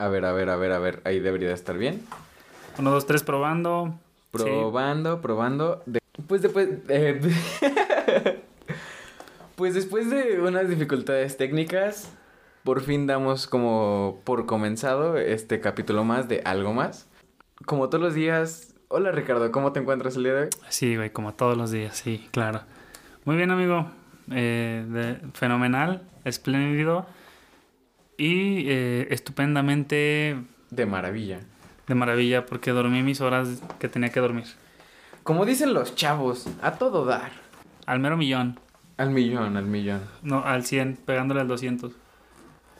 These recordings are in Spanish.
A ver, a ver, a ver, a ver. Ahí debería de estar bien. Uno, dos, tres, probando. Probando, probando. De- Pues después. eh, pues después de unas dificultades técnicas, por fin damos como por comenzado este capítulo más de algo más. Como todos los días. Hola Ricardo, ¿cómo te encuentras el día de hoy? Sí, güey, como todos los días, sí, claro. Muy bien, amigo. Eh, de- fenomenal, espléndido y eh, estupendamente De maravilla. de maravilla porque dormí mis horas que tenía que dormir. Como dicen los chavos, a todo dar. Al mero millón, Al millón, al millón. no, al 100, pegándole al 200.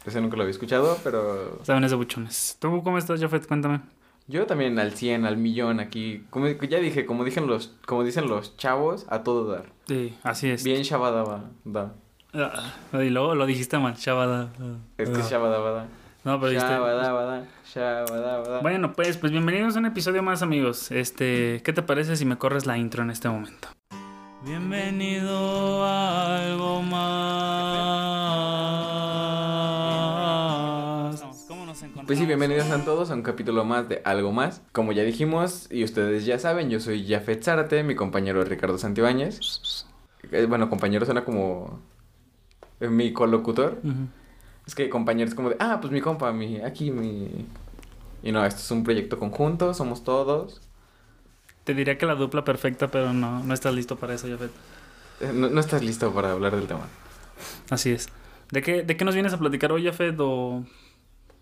Ese nunca lo había escuchado, pero Saben de buchones. ¿Tú cómo estás, Jafet? Cuéntame. yo también al 100, al millón aquí. Como ya dije, como dicen los, como dicen los chavos, a todo dar. Sí, así es. Bien shabadaba, da. Ah, y luego lo dijiste mal, chavada. Es que es shabadabada. No, pero dijiste... Shabadabada, shabadabada. Bueno, pues, pues bienvenidos a un episodio más, amigos. Este, ¿qué te parece si me corres la intro en este momento? Bienvenido a algo más. ¿Cómo nos encontramos? Pues sí, bienvenidos a todos a un capítulo más de Algo Más. Como ya dijimos, y ustedes ya saben, yo soy Jafet Zárate, mi compañero es Ricardo Santibáñez. Eh, Bueno, compañero suena como mi colocutor. Ujú. Es que compañero es como de, ah, pues mi compa, mi, aquí mi... Y no, esto es un proyecto conjunto, somos todos. Te diría que la dupla perfecta, pero no, no estás listo para eso, Jafet. Eh, No, no estás listo para hablar del tema. Así es. ¿De qué, ¿De qué nos vienes a platicar hoy, Jafet? O...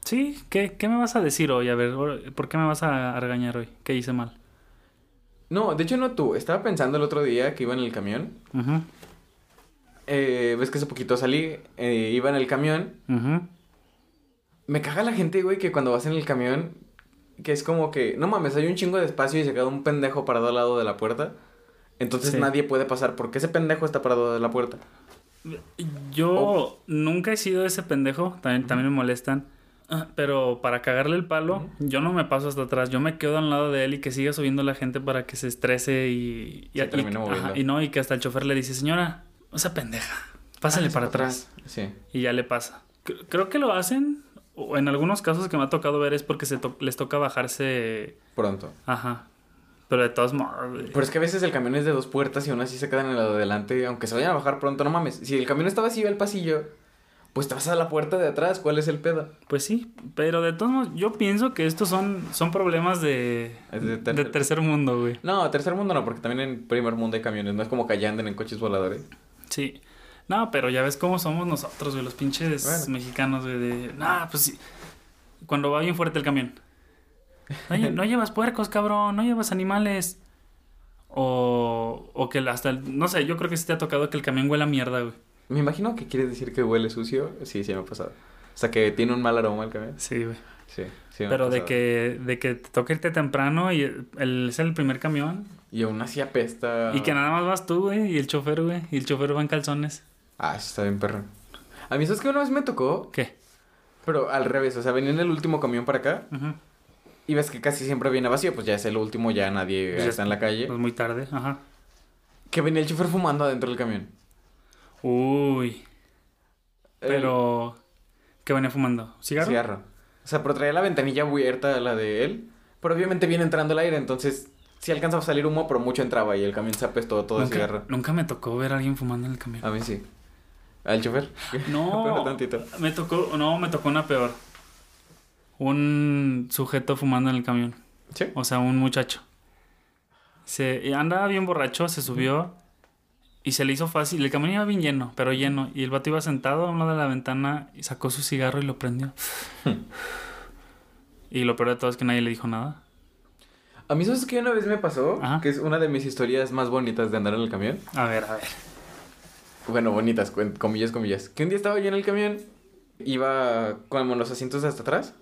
Sí, ¿Qué, ¿qué me vas a decir hoy? A ver, ¿por qué me vas a, regañar hoy? ¿Qué hice mal? No, de hecho no tú. Estaba pensando el otro día que iba en el camión. Ujú, Eh, Ves que hace poquito salí, eh, iba en el camión. Me caga la gente, güey, que cuando vas en el camión, que es como que, no mames, hay un chingo de espacio y se queda un pendejo parado al lado de la puerta. Entonces Sí. nadie puede pasar porque ese pendejo está parado de la puerta. Yo Oh. nunca he sido ese pendejo, también, también me molestan. Pero para cagarle el palo, yo no me paso hasta atrás, yo me quedo al lado de él y que siga subiendo la gente para que se estrese y, y, Se y- termina ajá, moviendo. y no, y que hasta el chofer le dice, señora, esa pendeja, pásale Ah, para atrás. Sí. Y ya le pasa. Cre- Creo que lo hacen, o en algunos casos que me ha tocado ver es porque se to- les toca bajarse, Pronto. ajá. Pero de todos modos. Pero es que a veces el camión es de dos puertas y aún así se quedan en la de adelante, aunque se vayan a bajar pronto, no mames. Si el camión está vacío el pasillo, pues te vas a la puerta de atrás, ¿cuál es el pedo? Pues sí, pero de todos modos, yo pienso que estos son, son problemas de, de tercer mundo, güey. No, tercer mundo no, porque también en primer mundo hay camiones, no es como que allá anden en coches voladores. Sí. No, pero ya ves cómo somos nosotros, güey, los pinches Bueno. mexicanos, güey, de... Nah, pues sí. Cuando va bien fuerte el camión. No, no llevas puercos, cabrón, no llevas animales. O, o que hasta, el- no sé, yo creo que sí te ha tocado que el camión huela a mierda, güey. Me imagino que quieres decir que huele sucio. Sí, sí me ha pasado. O sea, que tiene un mal aroma el camión. Sí, güey. Sí, sí me ha Pero de pasado. que, de que te toca irte temprano y el, el- es el primer camión. Y aún así apesta. Y que nada más vas tú, güey, y el chofer, güey. Y el chofer va en calzones. Ah, eso está bien perro. A mí, ¿sabes que una vez me tocó? ¿Qué? Pero al revés, o sea, venía en el último camión para acá. Ujú. Y ves que casi siempre viene vacío, pues ya es el último, ya nadie Pues está en la calle. Pues muy tarde, ajá. Que venía el chofer fumando adentro del camión. Uy. El Pero. ¿Qué venía fumando? ¿Cigarro? Cigarro. O sea, pero traía la ventanilla abierta, la de él. Pero obviamente viene entrando el aire, entonces sí alcanzaba a salir humo, pero mucho entraba y el camión se apestó todo nunca, cigarro. nunca me tocó ver a alguien fumando en el camión. A mí sí. ¿Al chofer? No. Tantito. Me tocó. No, me tocó una peor. Un sujeto fumando en el camión. Sí. O sea, un muchacho. Se andaba bien borracho, se subió y se le hizo fácil. El camión iba bien lleno, pero lleno. Y el vato iba sentado a un lado de la ventana y sacó su cigarro y lo prendió. y lo peor de todo es que nadie le dijo nada. A mí, ¿sabes qué una vez me pasó? Ajá. Que es una de mis historias más bonitas de andar en el camión. A ver, a ver. Bueno, bonitas, comillas, comillas. Que un día estaba yo en el camión, iba con los asientos hasta atrás.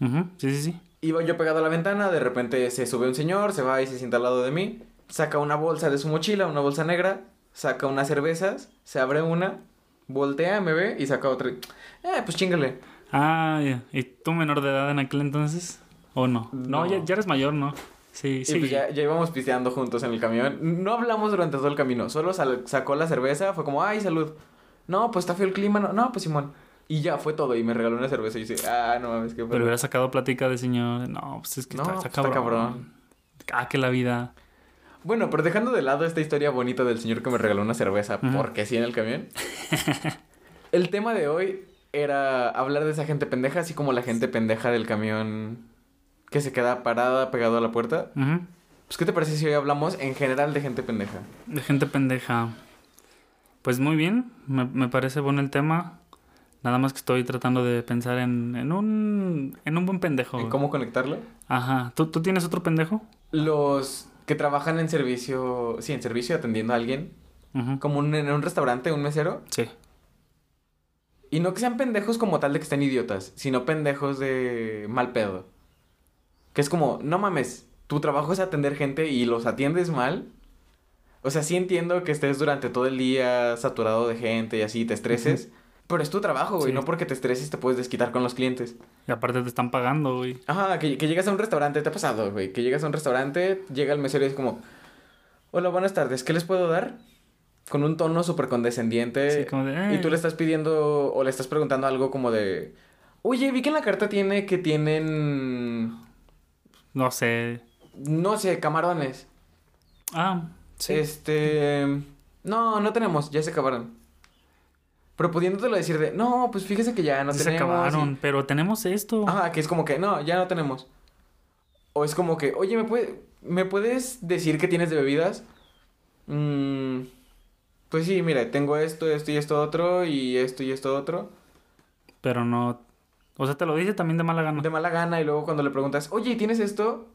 Ujú, Sí, sí, sí. Iba yo pegado a la ventana, de repente se sube un señor, se va y se sienta al lado de mí, saca una bolsa de su mochila, una bolsa negra, saca unas cervezas, se abre una, voltea, me ve y saca otra. Eh, pues chingale. Ah. ¿Y tú menor de edad en aquel entonces? ¿O no? No, No. ya, ya eres mayor, ¿no? Sí, Y sí. pues ya, ya íbamos pisteando juntos en el camión. No hablamos durante todo el camino, solo sal- sacó la cerveza, fue como, ay, salud. No, pues está feo el clima, no, no pues Simón. Y ya fue todo. Y me regaló una cerveza y dice, ah, no mames, qué Pero hubiera sacado plática de señor. No, pues es que No, está, pues está está cabrón. cabrón. Ah, que la vida. Bueno, pero dejando de lado esta historia bonita del señor que me regaló una cerveza, porque sí en el camión. el tema de hoy era hablar de esa gente pendeja, así como la gente pendeja del camión que se queda parada pegado a la puerta. Pues, ¿qué te parece si hoy hablamos en general de gente pendeja? De gente pendeja. Pues muy bien, me, me parece bueno el tema. Nada más que estoy tratando de pensar en, en un en un buen pendejo. ¿En cómo conectarlo? Ajá. ¿Tú, ¿Tú tienes otro pendejo? Los que trabajan en servicio, sí, en servicio atendiendo a alguien, Ujú. como un- en un restaurante, un mesero. Sí. Y no que sean pendejos como tal de que estén idiotas, sino pendejos de mal pedo. Que es como, no mames, tu trabajo es atender gente y los atiendes mal. O sea, sí entiendo que estés durante todo el día saturado de gente y así te estreses. Pero es tu trabajo, güey. Sí. No porque te estreses te puedes desquitar con los clientes. Y aparte te están pagando, güey. Ajá, que, que llegas a un restaurante, te ha pasado, güey. Que llegas a un restaurante, llega el mesero y es como, hola, buenas tardes, ¿qué les puedo dar? Con un tono súper condescendiente. Sí, como de, Y tú "Eh". le estás pidiendo o le estás preguntando algo como de, oye, vi que en la carta tiene que tienen, No sé. no sé, camarones. Ah, sí. Este, no, no tenemos, ya se acabaron. Pero pudiéndotelo decir de, no, pues fíjese que ya no se tenemos. y- acabaron, pero tenemos esto. Ajá, que es como que, no, ya no tenemos. O es como que, oye, ¿me, puede, ¿me puedes decir qué tienes de bebidas? Mm, pues sí, mira, tengo esto, esto y esto otro, y esto y esto otro. Pero no. O sea, te lo dice también de mala gana. De mala gana, y luego cuando le preguntas, oye, ¿y ¿tienes esto?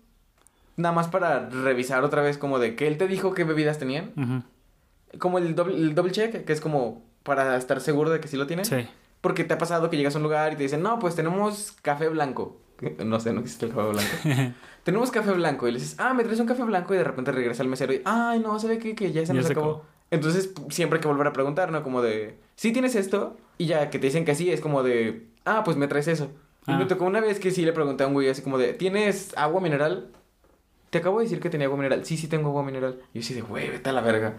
Nada más para revisar otra vez como de que él te dijo qué bebidas tenían. Ujú. Como el doble, el double check, que es como para estar seguro de que sí lo tienen. Sí. Porque te ha pasado que llegas a un lugar y te dicen, no, pues tenemos café blanco. No sé, no existe el café blanco. tenemos café blanco. Y le dices, ah, me traes un café blanco. Y de repente regresa el mesero y, ay, no, ¿sabe qué? Que ya se Ya nos se acabó. acabó. Entonces, siempre hay que volver a preguntar, ¿no? Como de, ¿sí tienes esto? Y ya que te dicen que sí, es como de, ah, pues me traes eso. Y Ah. me tocó una vez que sí le pregunté a un güey así como de, ¿tienes agua mineral? Te acabo de decir que tenía agua mineral. Sí, sí tengo agua mineral. Y yo sí de, güey, vete a la verga.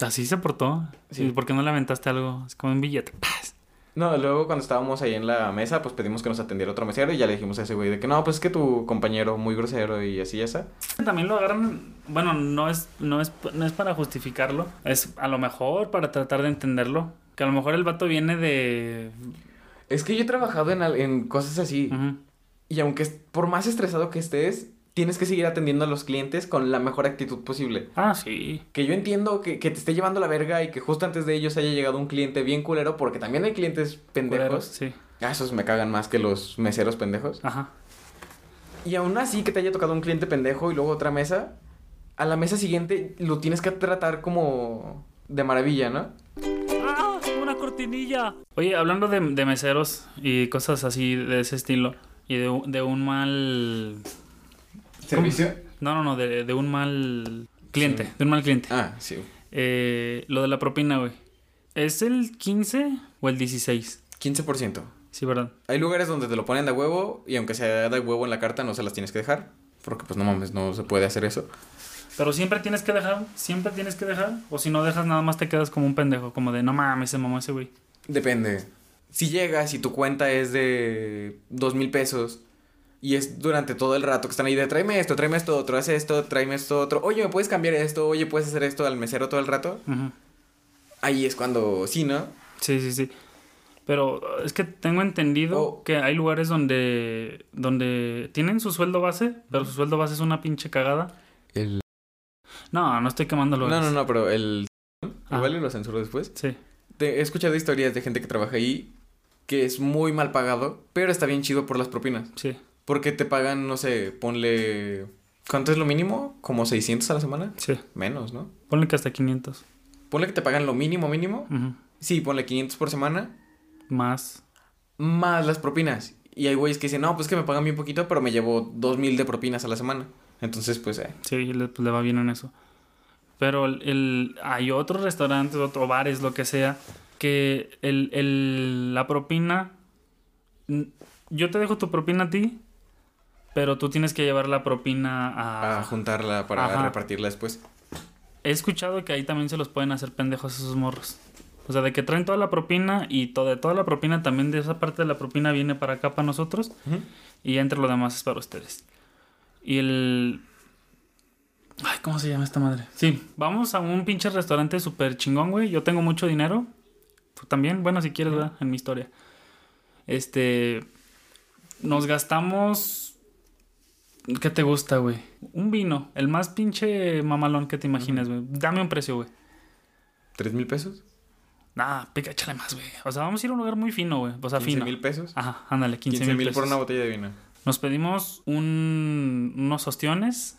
Así se portó. Sí. ¿Y por qué no le aventaste algo? Es como un billete. ¡Paz! No, luego cuando estábamos ahí en la mesa, pues pedimos que nos atendiera otro mesero y ya le dijimos a ese güey de que no, pues es que tu compañero muy grosero y así así. También lo agarran. Bueno, no es, no, es, no es para justificarlo. Es a lo mejor para tratar de entenderlo. Que a lo mejor el vato viene de. Es que yo he trabajado en, en cosas así y aunque es- por más estresado que estés, tienes que seguir atendiendo a los clientes con la mejor actitud posible. Ah, sí. Que yo entiendo que, que te esté llevando la verga y que justo antes de ellos haya llegado un cliente bien culero porque también hay clientes pendejos. Culeros, Sí. Ah, esos me cagan más que los meseros pendejos. Ajá. Y aún así que te haya tocado un cliente pendejo y luego otra mesa, a la mesa siguiente lo tienes que tratar como de maravilla, ¿no? Oye, hablando de, de meseros y cosas así de ese estilo. Y de, un- de un mal. ¿Servicio? No, no, no, de, de un mal cliente. Sí. De un mal cliente. Ah, sí. Eh, lo de la propina, güey. ¿Es el 15 o el 16? 15%. Sí, ¿verdad? Hay lugares donde te lo ponen de huevo y aunque sea de huevo en la carta no se las tienes que dejar. Porque pues no mames, no se puede hacer eso. Pero siempre tienes que dejar, siempre tienes que dejar. O si no dejas, nada más te quedas como un pendejo, como de no mames, se mamó ese güey. Depende. Si llegas y tu cuenta es de dos mil pesos y es durante todo el rato que están ahí de tráeme esto, tráeme esto otro, haz esto, tráeme esto otro, oye, ¿me puedes cambiar esto? Oye, ¿puedes hacer esto al mesero todo el rato? Ujú. Ahí es cuando sí, ¿no? Sí, sí, sí. Pero uh, es que tengo entendido Oh. que hay lugares donde, donde tienen su sueldo base, pero su sueldo base es una pinche cagada. El... No, no estoy quemando No, lugares. no, no, pero el... Ah. Igual y lo censuro después. Sí. Te- he escuchado historias de gente que trabaja ahí que es muy mal pagado, pero está bien chido por las propinas. Sí. Porque te pagan, no sé, ponle... ¿Cuánto es lo mínimo? ¿Como 600 a la semana? Sí. Menos, ¿no? Ponle que hasta 500. Ponle que te pagan lo mínimo, mínimo. Sí, ponle 500 por semana. Más. Más las propinas. Y hay güeyes que dicen, no, pues que me pagan bien poquito, pero me llevo 2000 de propinas a la semana. Entonces, pues, eh. Sí, le, pues, le va bien en eso. Pero el, el- hay otros restaurantes, otros bares, lo que sea, que el, el- la propina... Yo te dejo tu propina a ti, pero tú tienes que llevar la propina a... A juntarla para Ajá. repartirla después. He escuchado que ahí también se los pueden hacer pendejos esos morros. O sea, de que traen toda la propina y to- de toda la propina también de esa parte de la propina viene para acá para nosotros y entre lo demás es para ustedes. Y el... Ay, ¿cómo se llama esta madre? Sí, vamos a un pinche restaurante súper chingón, güey. Yo tengo mucho dinero. Tú también, bueno, si quieres, ¿verdad? En mi historia. Este... Nos gastamos... ¿Qué te gusta, güey? Un vino. El más pinche mamalón que te imagines, güey. Dame un precio, güey. ¿Tres mil pesos? Nah, pica, échale más, güey. O sea, vamos a ir a un lugar muy fino, güey. O sea, ¿Quince fino. mil pesos? Ajá, ándale, 15 15 mil mil por una botella de vino. Nos pedimos un, unos ostiones,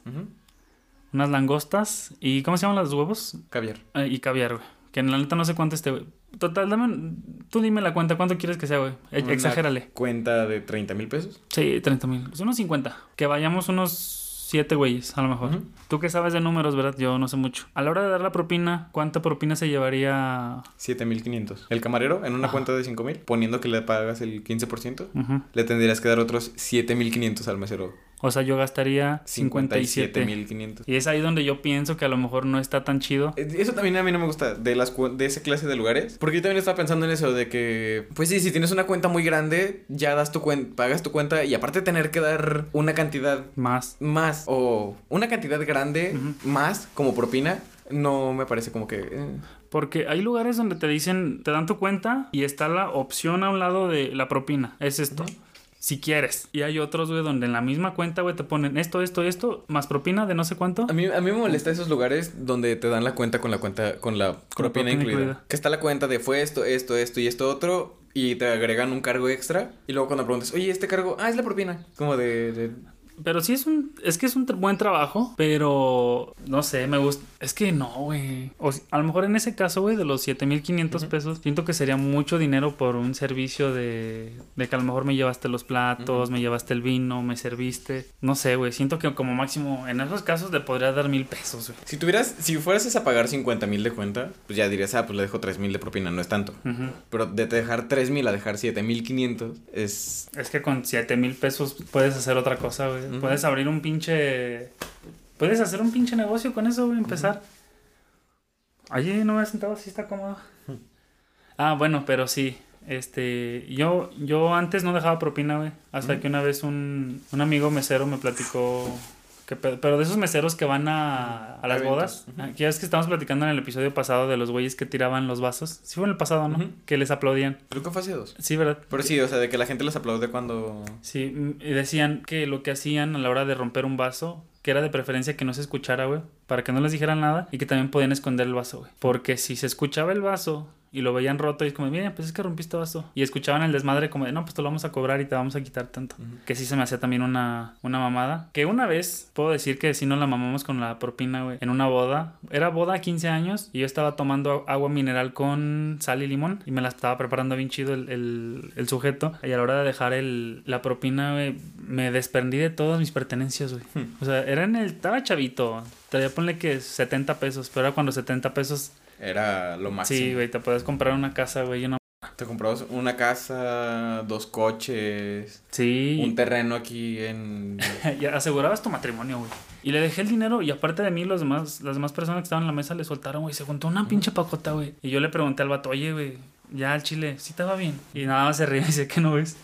unas langostas y ¿cómo se llaman los huevos? Caviar. Eh, y caviar, güey. Que en la neta no sé cuánto esté, güey. Total, dame, tú dime la cuenta, ¿cuánto quieres que sea, güey? E- Exagérale. Cuenta de 30 mil pesos. Sí, 30 mil. Pues unos 50. Que vayamos unos 7 güeyes, a lo mejor. Ujú. Tú que sabes de números, ¿verdad? Yo no sé mucho. A la hora de dar la propina, ¿cuánta propina se llevaría? 7500. El camarero, en una Ajá. cuenta de 5000, poniendo que le pagas el 15%, Ujú. le tendrías que dar otros 7500 al mesero. O sea, yo gastaría 57. 57500. Y es ahí donde yo pienso que a lo mejor no está tan chido. Eh, Eso también a mí no me gusta de las de esa clase de lugares, porque yo también estaba pensando en eso de que pues sí, si tienes una cuenta muy grande, ya das tu cuenta, pagas tu cuenta y aparte tener que dar una cantidad Más. más o una cantidad grande más como propina, no me parece como que eh, Porque hay lugares donde te dicen, te dan tu cuenta y está la opción a un lado de la propina. Es esto. Si quieres. Y hay otros, güey, donde en la misma cuenta, güey, te ponen esto, esto, esto, más propina de no sé cuánto. A mí, a mí me molesta esos lugares donde te dan la cuenta con la cuenta, con la propina, propina incluida. incluida. Que está la cuenta de fue esto, esto, esto y esto otro. Y te agregan un cargo extra. Y luego cuando preguntas, oye, este cargo, ah, es la propina. Como de. de- Pero sí es un, es que es un buen trabajo, pero no sé, me gusta. Es que no, güey. O a lo mejor en ese caso, güey, de los 7500 pesos, siento que sería mucho dinero por un servicio de, de que a lo mejor me llevaste los platos, me llevaste el vino, me serviste. No sé, güey. Siento que como máximo en esos casos le podría dar mil pesos, güey. Si tuvieras, si fueras a pagar 50 mil de cuenta, pues ya dirías, ah, pues le dejo 3 mil de propina, no es tanto. Pero de dejar 3 mil a dejar 7 mil 500 es. Es que con 7 mil pesos puedes hacer otra cosa, güey. Puedes abrir un pinche. Puedes hacer un pinche negocio con eso, empezar. Allí no me he sentado, sí está cómodo. Ah, bueno, pero sí. Este, yo, yo antes no dejaba propina, güey. Hasta que una vez un, un amigo mesero me platicó. Que, pe- pero de esos meseros que van a, a las bodas. Que ya es que estábamos platicando en el episodio pasado de los güeyes que tiraban los vasos. Sí fue en el pasado, ¿no? Que les aplaudían. Creo que fue hace dos. Sí, ¿verdad? Pero sí, o sea, de que la gente les aplaude cuando. Sí, mm, y decían que lo que hacían a la hora de romper un vaso, que era de preferencia que no se escuchara, güey, para que no les dijeran nada y que también podían esconder el vaso, güey. Porque si se escuchaba el vaso y lo veían roto y es como, miren, pues es que rompiste vaso. Y escuchaban el desmadre como de, no, pues te lo vamos a cobrar y te vamos a quitar tanto. Que sí se me hacía también una, una mamada. Que una vez, puedo decir que sí nos la mamamos con la propina, güey, en una boda. Era boda a 15 años y yo estaba tomando agua mineral con sal y limón y me la estaba preparando bien chido el, el, el sujeto. Y a la hora de dejar el, la propina, güey, me desprendí de todas mis pertenencias, güey. Hmm. O sea, era en el... Estaba chavito. Traía, ponle que 70 pesos, pero era cuando 70 pesos... Era lo máximo. Sí, güey, te puedes comprar una casa, güey. una- Te comprabas una casa, dos coches, Sí. un terreno aquí en. y asegurabas tu matrimonio, güey. Y le dejé el dinero y aparte de mí, los demás, las demás personas que estaban en la mesa le soltaron, güey. Se juntó una pinche pacota, güey. Y yo le pregunté al vato, oye, güey, ya al chile, ¿sí va bien? Y nada más se ríe y dice que no ves.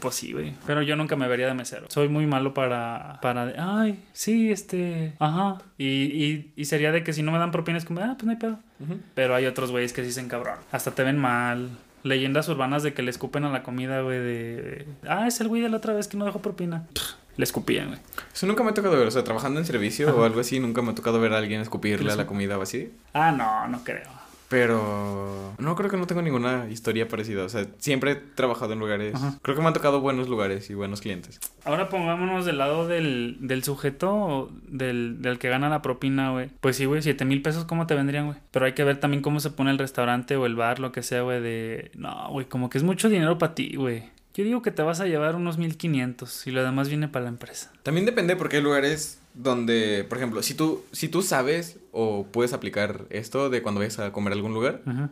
Pues sí, güey. Pero yo nunca me vería de mesero. Soy muy malo para, para de, ay, sí, este, ajá. Y, y, y sería de que si no me dan propinas, como, ah, pues no hay pedo. Ujú. Pero hay otros güeyes que sí se dicen cabrón. Hasta te ven mal. Leyendas urbanas de que le escupen a la comida, güey, de... Ah, es el güey de la otra vez que no dejó propina. Le escupían, güey. Eso nunca me ha tocado ver, o sea, trabajando en servicio o algo así, nunca me ha tocado ver a alguien escupirle a la comida o así. Ah, no, no creo. Pero no creo que no tengo ninguna historia parecida. O sea, siempre he trabajado en lugares. Ajá. Creo que me han tocado buenos lugares y buenos clientes. Ahora pongámonos del lado del, del sujeto, del, del que gana la propina, güey. Pues sí, güey, siete mil pesos, ¿cómo te vendrían, güey? Pero hay que ver también cómo se pone el restaurante o el bar, lo que sea, güey, de... No, güey, como que es mucho dinero para ti, güey. Yo digo que te vas a llevar unos 1500 y lo demás viene para la empresa. También depende porque hay lugares donde, por ejemplo, si tú, si tú sabes o puedes aplicar esto de cuando vayas a comer a algún lugar, Ajá.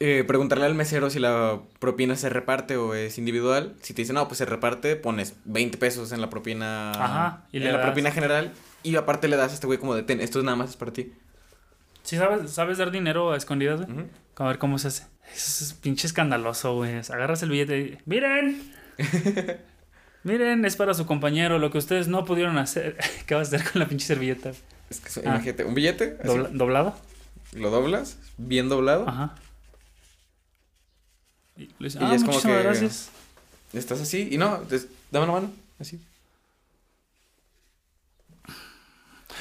eh, preguntarle al mesero si la propina se reparte o es individual. Si te dice, no, pues se reparte, pones 20 pesos en la propina. Ajá, y en le la das- propina general. Y aparte le das a este güey como de, ten, esto nada más es para ti. Sí, sabes, sabes dar dinero a escondidas, güey. A ver cómo se hace. Eso es pinche escandaloso, güey. Agarras el billete y... ¡Miren! Miren, es para su compañero. Lo que ustedes no pudieron hacer. ¿Qué vas a hacer con la pinche servilleta? Es que, Ah. imagínate, un billete, Dobla- ¿Doblado? lo doblas, bien doblado, Ajá. Y le dice, Y ah, es como que- gracias. estás así, y no, des- dame la mano, así.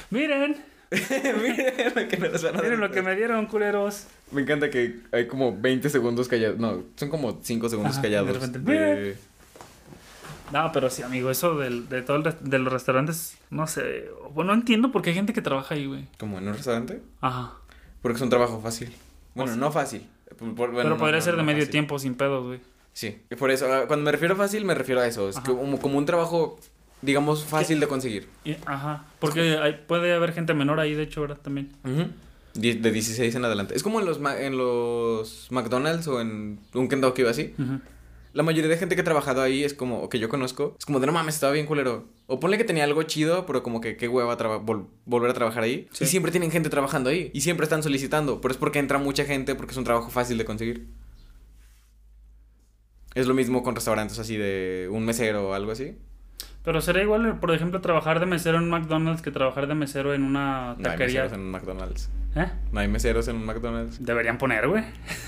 Miren, Miren lo que nos van a miren lo que me dieron, culeros. Me encanta que hay como 20 segundos callados. No, son como 5 segundos Ajá, callados. de repente, de- No, pero sí, amigo, eso del, de todo el de los restaurantes, no sé. Bueno, no entiendo por qué hay gente que trabaja ahí, güey. Como en un restaurante. Ajá. Porque es un trabajo fácil. Bueno, O sea- no fácil. Por- por- bueno, pero no, podría no, ser de no medio fácil. tiempo sin pedos, güey. Sí, y por eso, ah, cuando me refiero a fácil, me refiero a eso. Es Ajá. como, como un trabajo, digamos, fácil de conseguir. Ajá. Porque hay- puede haber gente menor ahí, de hecho, ¿verdad? También. De 16 en adelante. Es como en los, en los McDonald's o en un Kentucky o así. La mayoría de gente que ha trabajado ahí es como, o que yo conozco, es como de no mames, estaba bien culero. O ponle que tenía algo chido, pero como que qué hueva vol- volver a trabajar ahí. Sí. Y siempre tienen gente trabajando ahí. Y siempre están solicitando. Pero es porque entra mucha gente, porque es un trabajo fácil de conseguir. Es lo mismo con restaurantes así de un mesero o algo así. Pero sería igual, por ejemplo, trabajar de mesero en un McDonald's que trabajar de mesero en una No hay taquería. meseros en un McDonald's. ¿Eh? No hay meseros en un McDonald's. Deberían poner, güey.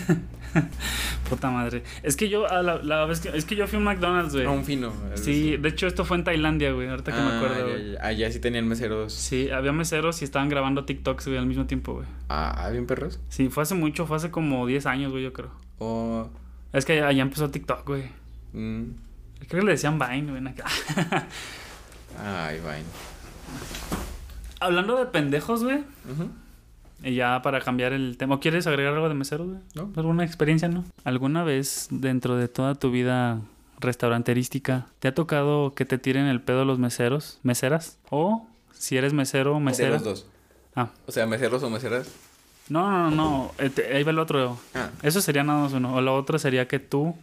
Puta madre. Es que yo, a la, la vez que, es que yo fui a un McDonald's, güey. No, un fino. Sí, de hecho esto fue en Tailandia, güey, ahorita que me Ah, acuerdo, ya, güey. ya. Allá sí tenían meseros. Sí, había meseros y estaban grabando TikToks, güey, al mismo tiempo, güey. Ah, bien perros. Sí, fue hace mucho, fue hace como 10 años, güey, yo creo. O. Es que allá empezó TikTok, güey. mm, Creo que le decían Vine, güey. acá. Ay, Vine. Hablando de pendejos, güey. Ujú. Y ya para cambiar el tema. ¿O ¿Quieres agregar algo de meseros, güey? No. ¿Alguna experiencia, no? ¿Alguna vez dentro de toda tu vida restauranterística te ha tocado que te tiren el pedo los meseros, meseras? O si eres mesero o De mesera. los dos. Ah. O sea, meseros o meseras. No, no, no, no. Eh, Ahí va el otro. Ah. Eso sería nada más uno. O la otra sería que tú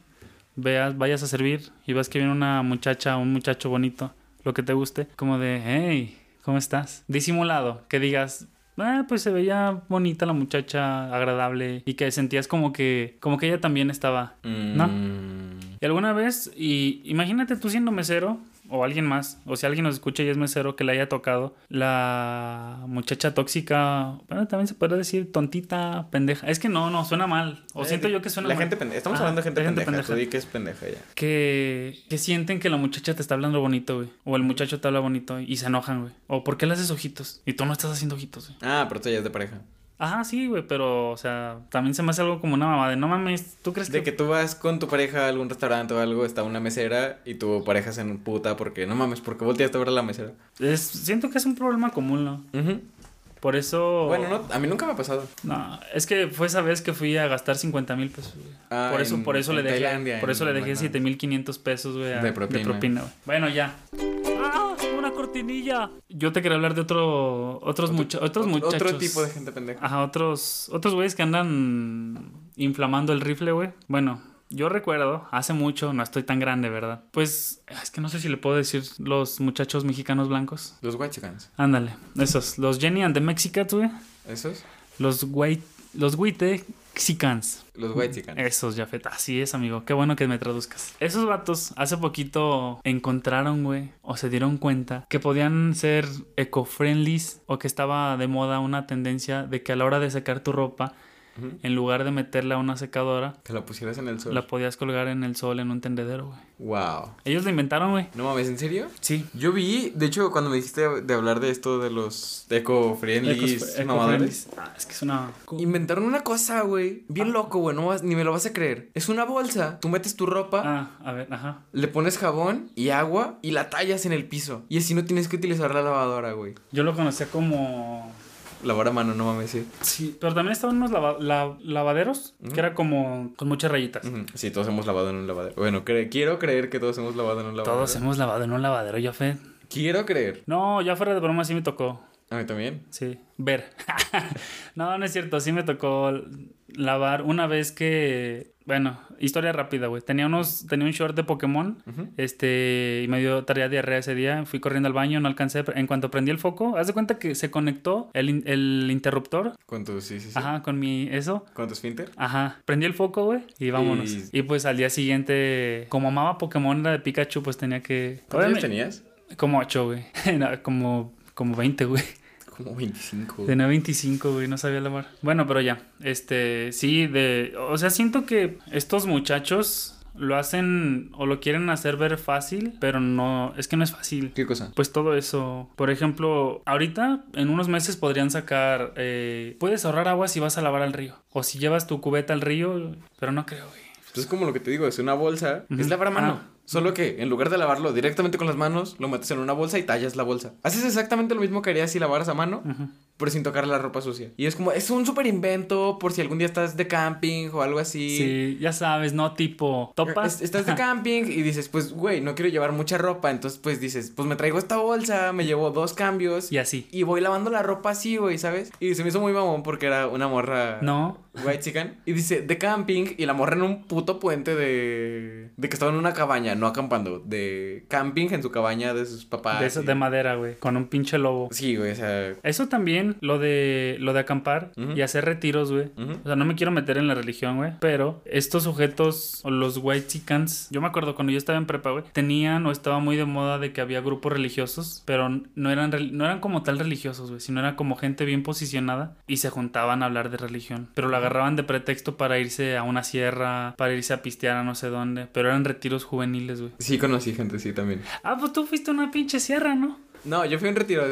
veas, vayas a servir y ves que viene una muchacha un muchacho bonito, lo que te guste, como de, hey, ¿cómo estás? Disimulado, que digas, ah, pues se veía bonita la muchacha, agradable, y que sentías como que, como que ella también estaba. ¿No? Mm, Y alguna vez, y imagínate tú siendo mesero, o alguien más, o si alguien nos escucha y es mesero, que le haya tocado la muchacha tóxica, bueno, también se puede decir tontita, pendeja. Es que no, no, suena mal. O eh, siento yo que suena La mal. gente pendeja. Estamos Ajá, hablando de gente, gente pendeja. pendeja. Tú di que es pendeja ya. Que, que sienten que la muchacha te está hablando bonito, güey. O el muchacho te habla bonito y se enojan, güey. O ¿por qué le haces ojitos? Y tú no estás haciendo ojitos, güey. Ah, pero tú ya es de pareja. Ajá, sí, güey, pero, o sea, también se me hace algo como una mamá de no mames, ¿tú crees De que tú vas con tu pareja a algún restaurante o algo, está una mesera y tu pareja se puta porque no mames, porque volteaste a ver a la mesera. Es, siento que es un problema común, ¿no? Ujú. Por eso... Bueno, no, a mí nunca me ha pasado. No, es que fue esa vez que fui a gastar 50 mil pesos, güey. Ah, por eso, en- por eso en le dejé, Tailandia, por eso en le dejé McDonald's. 7500 pesos, güey, a- De propina. güey. Bueno, ya. ¡Ah! Una cortinilla. Yo te quería hablar de otro, otros, mucha- otros Ot- muchachos. Otro tipo de gente pendeja. Ajá, otros, otros güeyes que andan inflamando el rifle, güey. Bueno, yo recuerdo, hace mucho, no estoy tan grande, ¿verdad? Pues, es que no sé si le puedo decir los muchachos mexicanos blancos. Los white chickens. Ándale, esos, los Jenny and the Mexicans, güey. ¿Esos? Los white, los white Mexicans. Los white chickens. Esos, Jafet. Así es, amigo. Qué bueno que me traduzcas. Esos vatos hace poquito encontraron, güey, o se dieron cuenta que podían ser eco-friendlies o que estaba de moda una tendencia de que a la hora de secar tu ropa, En lugar de meterla a una secadora, Que la pusieras en el sol. la podías colgar en el sol en un tendedero, güey. Wow. Ellos lo inventaron, güey. No mames, ¿en serio? Sí. Yo vi, de hecho, cuando me dijiste de hablar de esto de los eco-friendly mamadores, Ah, es que es una... inventaron una cosa, güey. Bien loco, güey. No vas- ni me lo vas a creer. Es una bolsa. Tú metes tu ropa, Ah, a ver, ajá. le pones jabón y agua y la tallas en el piso. Y así no tienes que utilizar la lavadora, güey. Yo lo conocía como... Lavar a mano, no mames, sí. Sí, pero también estaban unos lava- la- lavaderos que era como con muchas rayitas. Sí, todos hemos lavado en un lavadero. Bueno, cre- quiero creer que todos hemos lavado en un lavadero. Todos hemos lavado en un lavadero, ya fe. Quiero creer. No, ya fuera de broma sí me tocó. A mí también. Sí, ver. no, no es cierto, sí me tocó lavar una vez que Bueno, historia rápida, güey. Tenía unos, tenía un short de Pokémon, este, y me dio tarea diarrea ese día. Fui corriendo al baño, no alcancé. En cuanto prendí el foco, haz de cuenta que se conectó el, el interruptor, Con tu, sí, sí, sí. ajá, con mi, eso. Con tu esfínter. Ajá, prendí el foco, güey, y vámonos. Y- Y... pues al día siguiente, como amaba Pokémon la de Pikachu, pues tenía que... ¿Cuántos años tenías? Como 8, güey. No, como, como 20, güey. Como 25. güey. Tenía 25, güey, no sabía lavar. Bueno, pero ya, este, sí, de, o sea, siento que estos muchachos lo hacen o lo quieren hacer ver fácil, pero no, es que no es fácil. ¿Qué cosa? Pues todo eso, por ejemplo, ahorita en unos meses podrían sacar, eh, puedes ahorrar agua si vas a lavar al río, o si llevas tu cubeta al río, pero no creo, güey. Pues es como lo que te digo, es una bolsa. Es lavar a mano. Ah. Solo que en lugar de lavarlo directamente con las manos, lo metes en una bolsa y tallas la bolsa. Haces exactamente lo mismo que harías si lavaras a mano. Pero sin tocar la ropa sucia. Y es como, es un súper invento por si algún día estás de camping o algo así. Sí, ya sabes, no tipo, topas. Es- Estás de camping y dices, pues, güey, no quiero llevar mucha ropa. Entonces, pues dices, pues me traigo esta bolsa, me llevo dos cambios y así. y voy lavando la ropa así, güey, ¿sabes? Y se me hizo muy mamón porque era una morra. No, White chicken. Y dice, de camping. Y la morra en un puto puente de. De que estaba en una cabaña, no acampando. De camping en su cabaña de sus papás. de eso, y- de madera, güey, con un pinche lobo. Sí, güey, o sea. Eso también, lo de lo de acampar y hacer retiros, güey. O sea, no me quiero meter en la religión, güey. Pero estos sujetos, o los white chickens, yo me acuerdo cuando yo estaba en prepa, güey, tenían o estaba muy de moda de que había grupos religiosos, pero no eran, no eran como tal religiosos, güey, sino era como gente bien posicionada y se juntaban a hablar de religión. Pero lo agarraban de pretexto para irse a una sierra, para irse a pistear a no sé dónde. Pero eran retiros juveniles, güey. Sí, conocí gente, sí, también. Ah, pues tú fuiste a una pinche sierra, ¿no? No, yo fui a un retiro.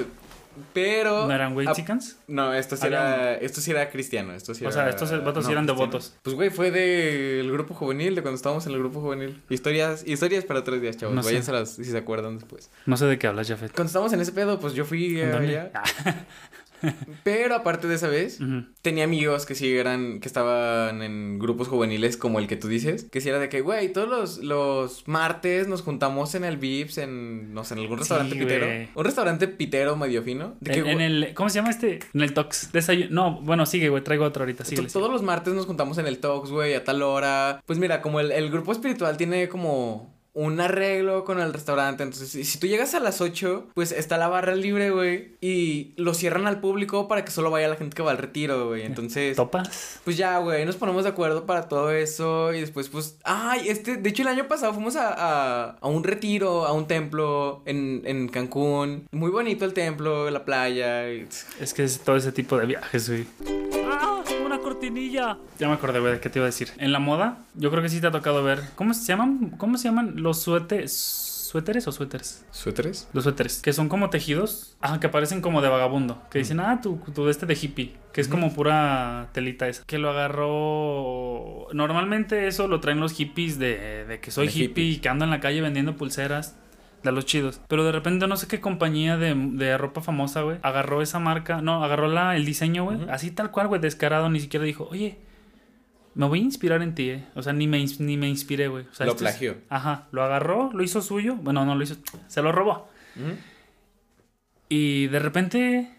Pero. ¿No eran ah, chickens? No, esto sí era. Esto sí era cristiano. Esto sí O era- sea, estos vatos sí eran cristiano. devotos. Pues, güey, fue del grupo juvenil, de cuando estábamos en el grupo juvenil. Historias, historias para tres días, chavos. No. Váyanselas si se acuerdan después. No sé de qué hablas, Jafet. Cuando estábamos en ese pedo, pues yo fui ¿En dónde? allá. Pero aparte de esa vez, tenía amigos que sí eran, que estaban en grupos juveniles como el que tú dices, que sí era de que, güey, todos los, los martes nos juntamos en el Vips, en, no sé, en algún restaurante Sí, pitero. Un restaurante pitero medio fino. De que, En, güey, el, ¿cómo se llama este? En el Tox. Desayuno. No, bueno, sigue, güey. Traigo otro ahorita. Sigue. todos los martes nos juntamos en el Tox, güey, a tal hora. Pues mira, como el, el grupo espiritual tiene como un arreglo con el restaurante. Entonces, si, si tú llegas a las 8, pues está la barra libre, güey. Y lo cierran al público para que solo vaya la gente que va al retiro, güey. Entonces... ¿Topas? Pues ya, güey, nos ponemos de acuerdo para todo eso y después, pues, ay, este, de hecho el año pasado fuimos a, a, a un retiro, a un templo en, en Cancún, muy bonito el templo, la playa, y- Es que es todo ese tipo de viajes, güey. ¡Ah! ¡Una cortinilla! Ya me acordé, güey, de qué te iba a decir. En la moda, yo creo que sí te ha tocado ver. ¿Cómo se llaman? ¿Cómo se llaman los suéteres? ¿Suéteres o suéteres? ¿Suéteres? Los suéteres, que son como tejidos, ah, que parecen como de vagabundo, que dicen, ah, tu, tu de este de hippie, que es como pura telita esa, que lo agarró, normalmente eso lo traen los hippies de, de que soy De hippie, hippie. y que ando en la calle vendiendo pulseras. De los chidos. Pero de repente no sé qué compañía de, de ropa famosa, güey. Agarró esa marca. No, agarró la, el diseño, güey. Así tal cual, güey. Descarado. Ni siquiera dijo, oye, me voy a inspirar en ti, eh. O sea, ni me, ni me inspiré, güey. O sea, Lo esto es- plagió. Ajá. Lo agarró, lo hizo suyo. Bueno, no lo hizo. Se lo robó. Y de repente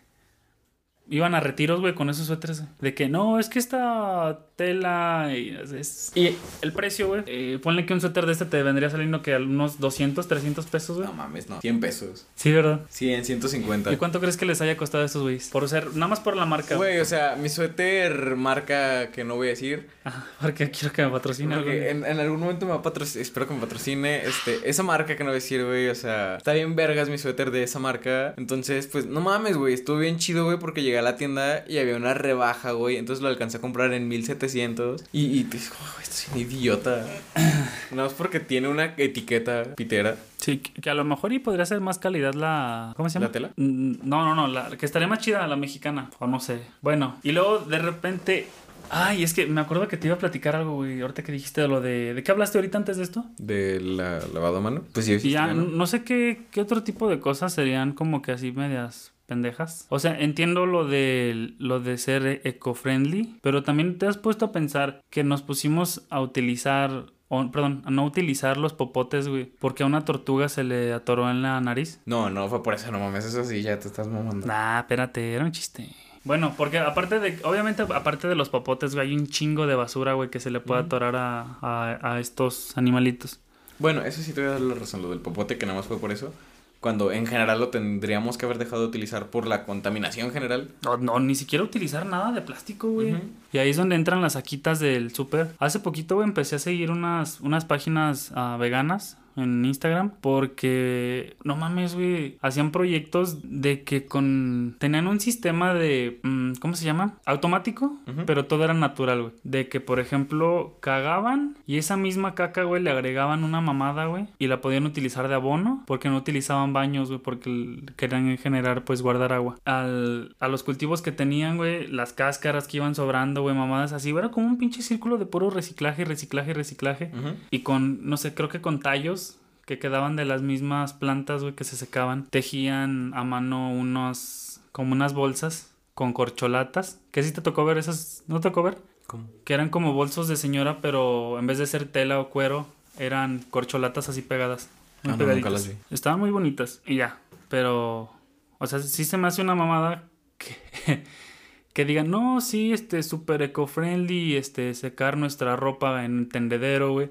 iban a retiros, güey, con esos suéteres. De que no, es que esta tela. Y, es- y el precio, güey. eh, ponle que un suéter de este te vendría saliendo que a unos 200, 300 pesos, güey. No mames, no. 100 pesos. Sí, ¿verdad? 100, 150. ¿Y cuánto crees que les haya costado a estos güeyes? Por ser, nada más por la marca. Güey, o sea, mi suéter marca que no voy a decir. Ajá, porque quiero que me patrocine. Porque en, en algún momento me va a patrocinar, espero que me patrocine, este, esa marca que no voy a decir, güey, o sea, está bien vergas mi suéter de esa marca, entonces, pues, no mames, güey, estuvo bien chido, güey, porque llegué a la tienda y había una rebaja, güey, entonces lo alcancé a comprar en 1700 y, y te digo, "Oh, esto es un idiota, no es porque tiene una etiqueta pitera, Sí, que a lo mejor y podría ser más calidad la. ¿Cómo se llama? ¿La tela? Mm, No, no, no. La, que estaría más chida la mexicana. O no sé. Bueno, y luego de repente. Ay, es que me acuerdo que te iba a platicar algo, güey. Ahorita que dijiste de lo de. ¿De qué hablaste ahorita antes de esto? de la lavado a mano, pues sí, Y ya, ¿no? no sé qué, qué otro tipo de cosas serían como que así medias pendejas. O sea, entiendo lo de lo de ser eco-friendly, pero también te has puesto a pensar que nos pusimos a utilizar o, perdón, a no utilizar los popotes, güey, porque a una tortuga se le atoró en la nariz. No, no, fue por eso, no mames, eso sí, ya te estás mamando. Nah, espérate, era un chiste. Bueno, porque aparte de, obviamente, aparte de los popotes, güey, hay un chingo de basura, güey, que se le puede atorar a, a, a estos animalitos. Bueno, eso sí te voy a dar la razón, lo del popote, que nada más fue por eso. Cuando en general lo tendríamos que haber dejado de utilizar por la contaminación general. No, no, ni siquiera utilizar nada de plástico, güey. Y ahí es donde entran las saquitas del súper. Hace poquito, güey, empecé a seguir unas, unas páginas ah, veganas en Instagram porque, no mames, güey, hacían proyectos de que con... Tenían un sistema de... mm, ¿Cómo se llama? Automático, pero todo era natural, güey. De que, por ejemplo, cagaban y esa misma caca, güey, le agregaban una mamada, güey, y la podían utilizar de abono porque no utilizaban baños, güey, porque querían generar, pues, guardar agua. Al, a los cultivos que tenían, güey, las cáscaras que iban sobrando, güey, mamadas así, era como un pinche círculo de puro reciclaje, reciclaje, reciclaje. Y con, no sé, creo que con tallos que quedaban de las mismas plantas, güey, que se secaban, tejían a mano unos, como unas bolsas con corcholatas. ¿Qué sí te tocó ver esas? ¿No te tocó ver? ¿Cómo? Que eran como bolsos de señora, pero en vez de ser tela o cuero, eran corcholatas así pegadas. Muy Ah, no, nunca pegaditas. las vi. Estaban muy bonitas. Y ya. Pero, o sea, sí se me hace una mamada que, que digan, no, sí, este, súper eco-friendly, este, secar nuestra ropa en tendedero, güey.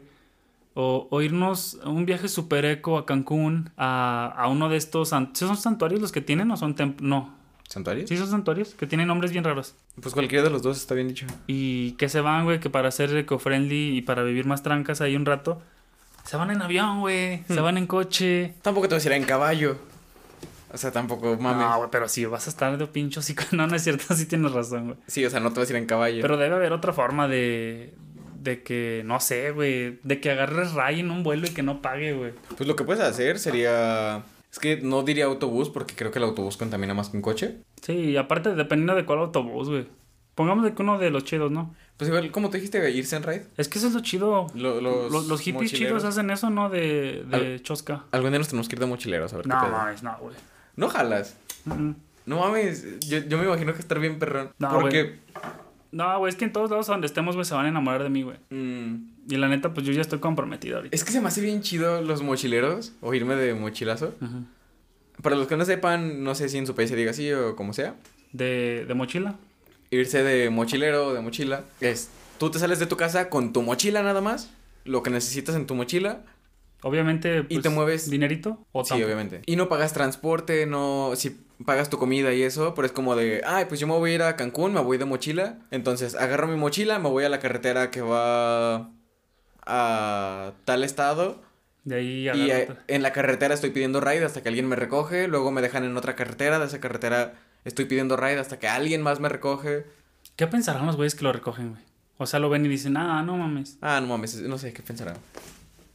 O, o irnos a un viaje super eco a Cancún, a, a uno de estos... san- ¿Sí son santuarios los que tienen o son templos? No. ¿Santuarios? Sí son santuarios, que tienen nombres bien raros. Pues cualquiera de los dos está bien dicho. Y que se van, güey, que para ser eco-friendly y para vivir más trancas ahí un rato, se van en avión, güey, se Hmm. van en coche. Tampoco te vas a ir en caballo. O sea, tampoco mames. No, güey, pero si vas a estar de pincho, sí, no, no es cierto, sí tienes razón, güey. Sí, o sea, no te vas a ir en caballo. Pero debe haber otra forma de, de que, no sé, güey, de que agarres ray en un vuelo y que no pague, güey. Pues lo que puedes hacer sería... Es que no diría autobús porque creo que el autobús contamina más que un coche. Sí, y aparte, dependiendo de cuál autobús, güey. Pongamos de que uno de los chidos, ¿no? Pues igual, como te dijiste, irse en ride. Es que eso es lo chido. Lo- los, Los, los hippies mochileros. chidos hacen eso, ¿no? De, de chosca. Algún día nos tenemos que ir de mochileros a ver No qué pedo. mames, no, güey. No jalas. No mames, yo, yo me imagino que estar bien perrón. No, porque... No, güey, es que en todos lados donde estemos, güey, se van a enamorar de mí, güey. mm, Y la neta, pues yo ya estoy comprometido ahorita. es que se me hace bien chido los mochileros o irme de mochilazo. Para los que no sepan, no sé si en su país se diga así o como sea. de, de mochila. Irse de mochilero o de mochila es... Tú te sales de tu casa con tu mochila nada más. Lo que necesitas en tu mochila. Obviamente, Y pues, te mueves- ¿Dinerito? O Sí, tampoco? obviamente. Y no pagas transporte, no... Si pagas tu comida y eso, pero es como de... Ay, pues yo me voy a ir a Cancún, me voy de mochila. Entonces, agarro mi mochila, me voy a la carretera que va a tal estado. De ahí Y eh, en la carretera estoy pidiendo ride hasta que alguien me recoge. Luego me dejan en otra carretera. De esa carretera estoy pidiendo ride hasta que alguien más me recoge. ¿Qué pensarán los güeyes que lo recogen, güey? O sea, lo ven y dicen, ah, no mames. Ah, no mames, no sé qué pensarán.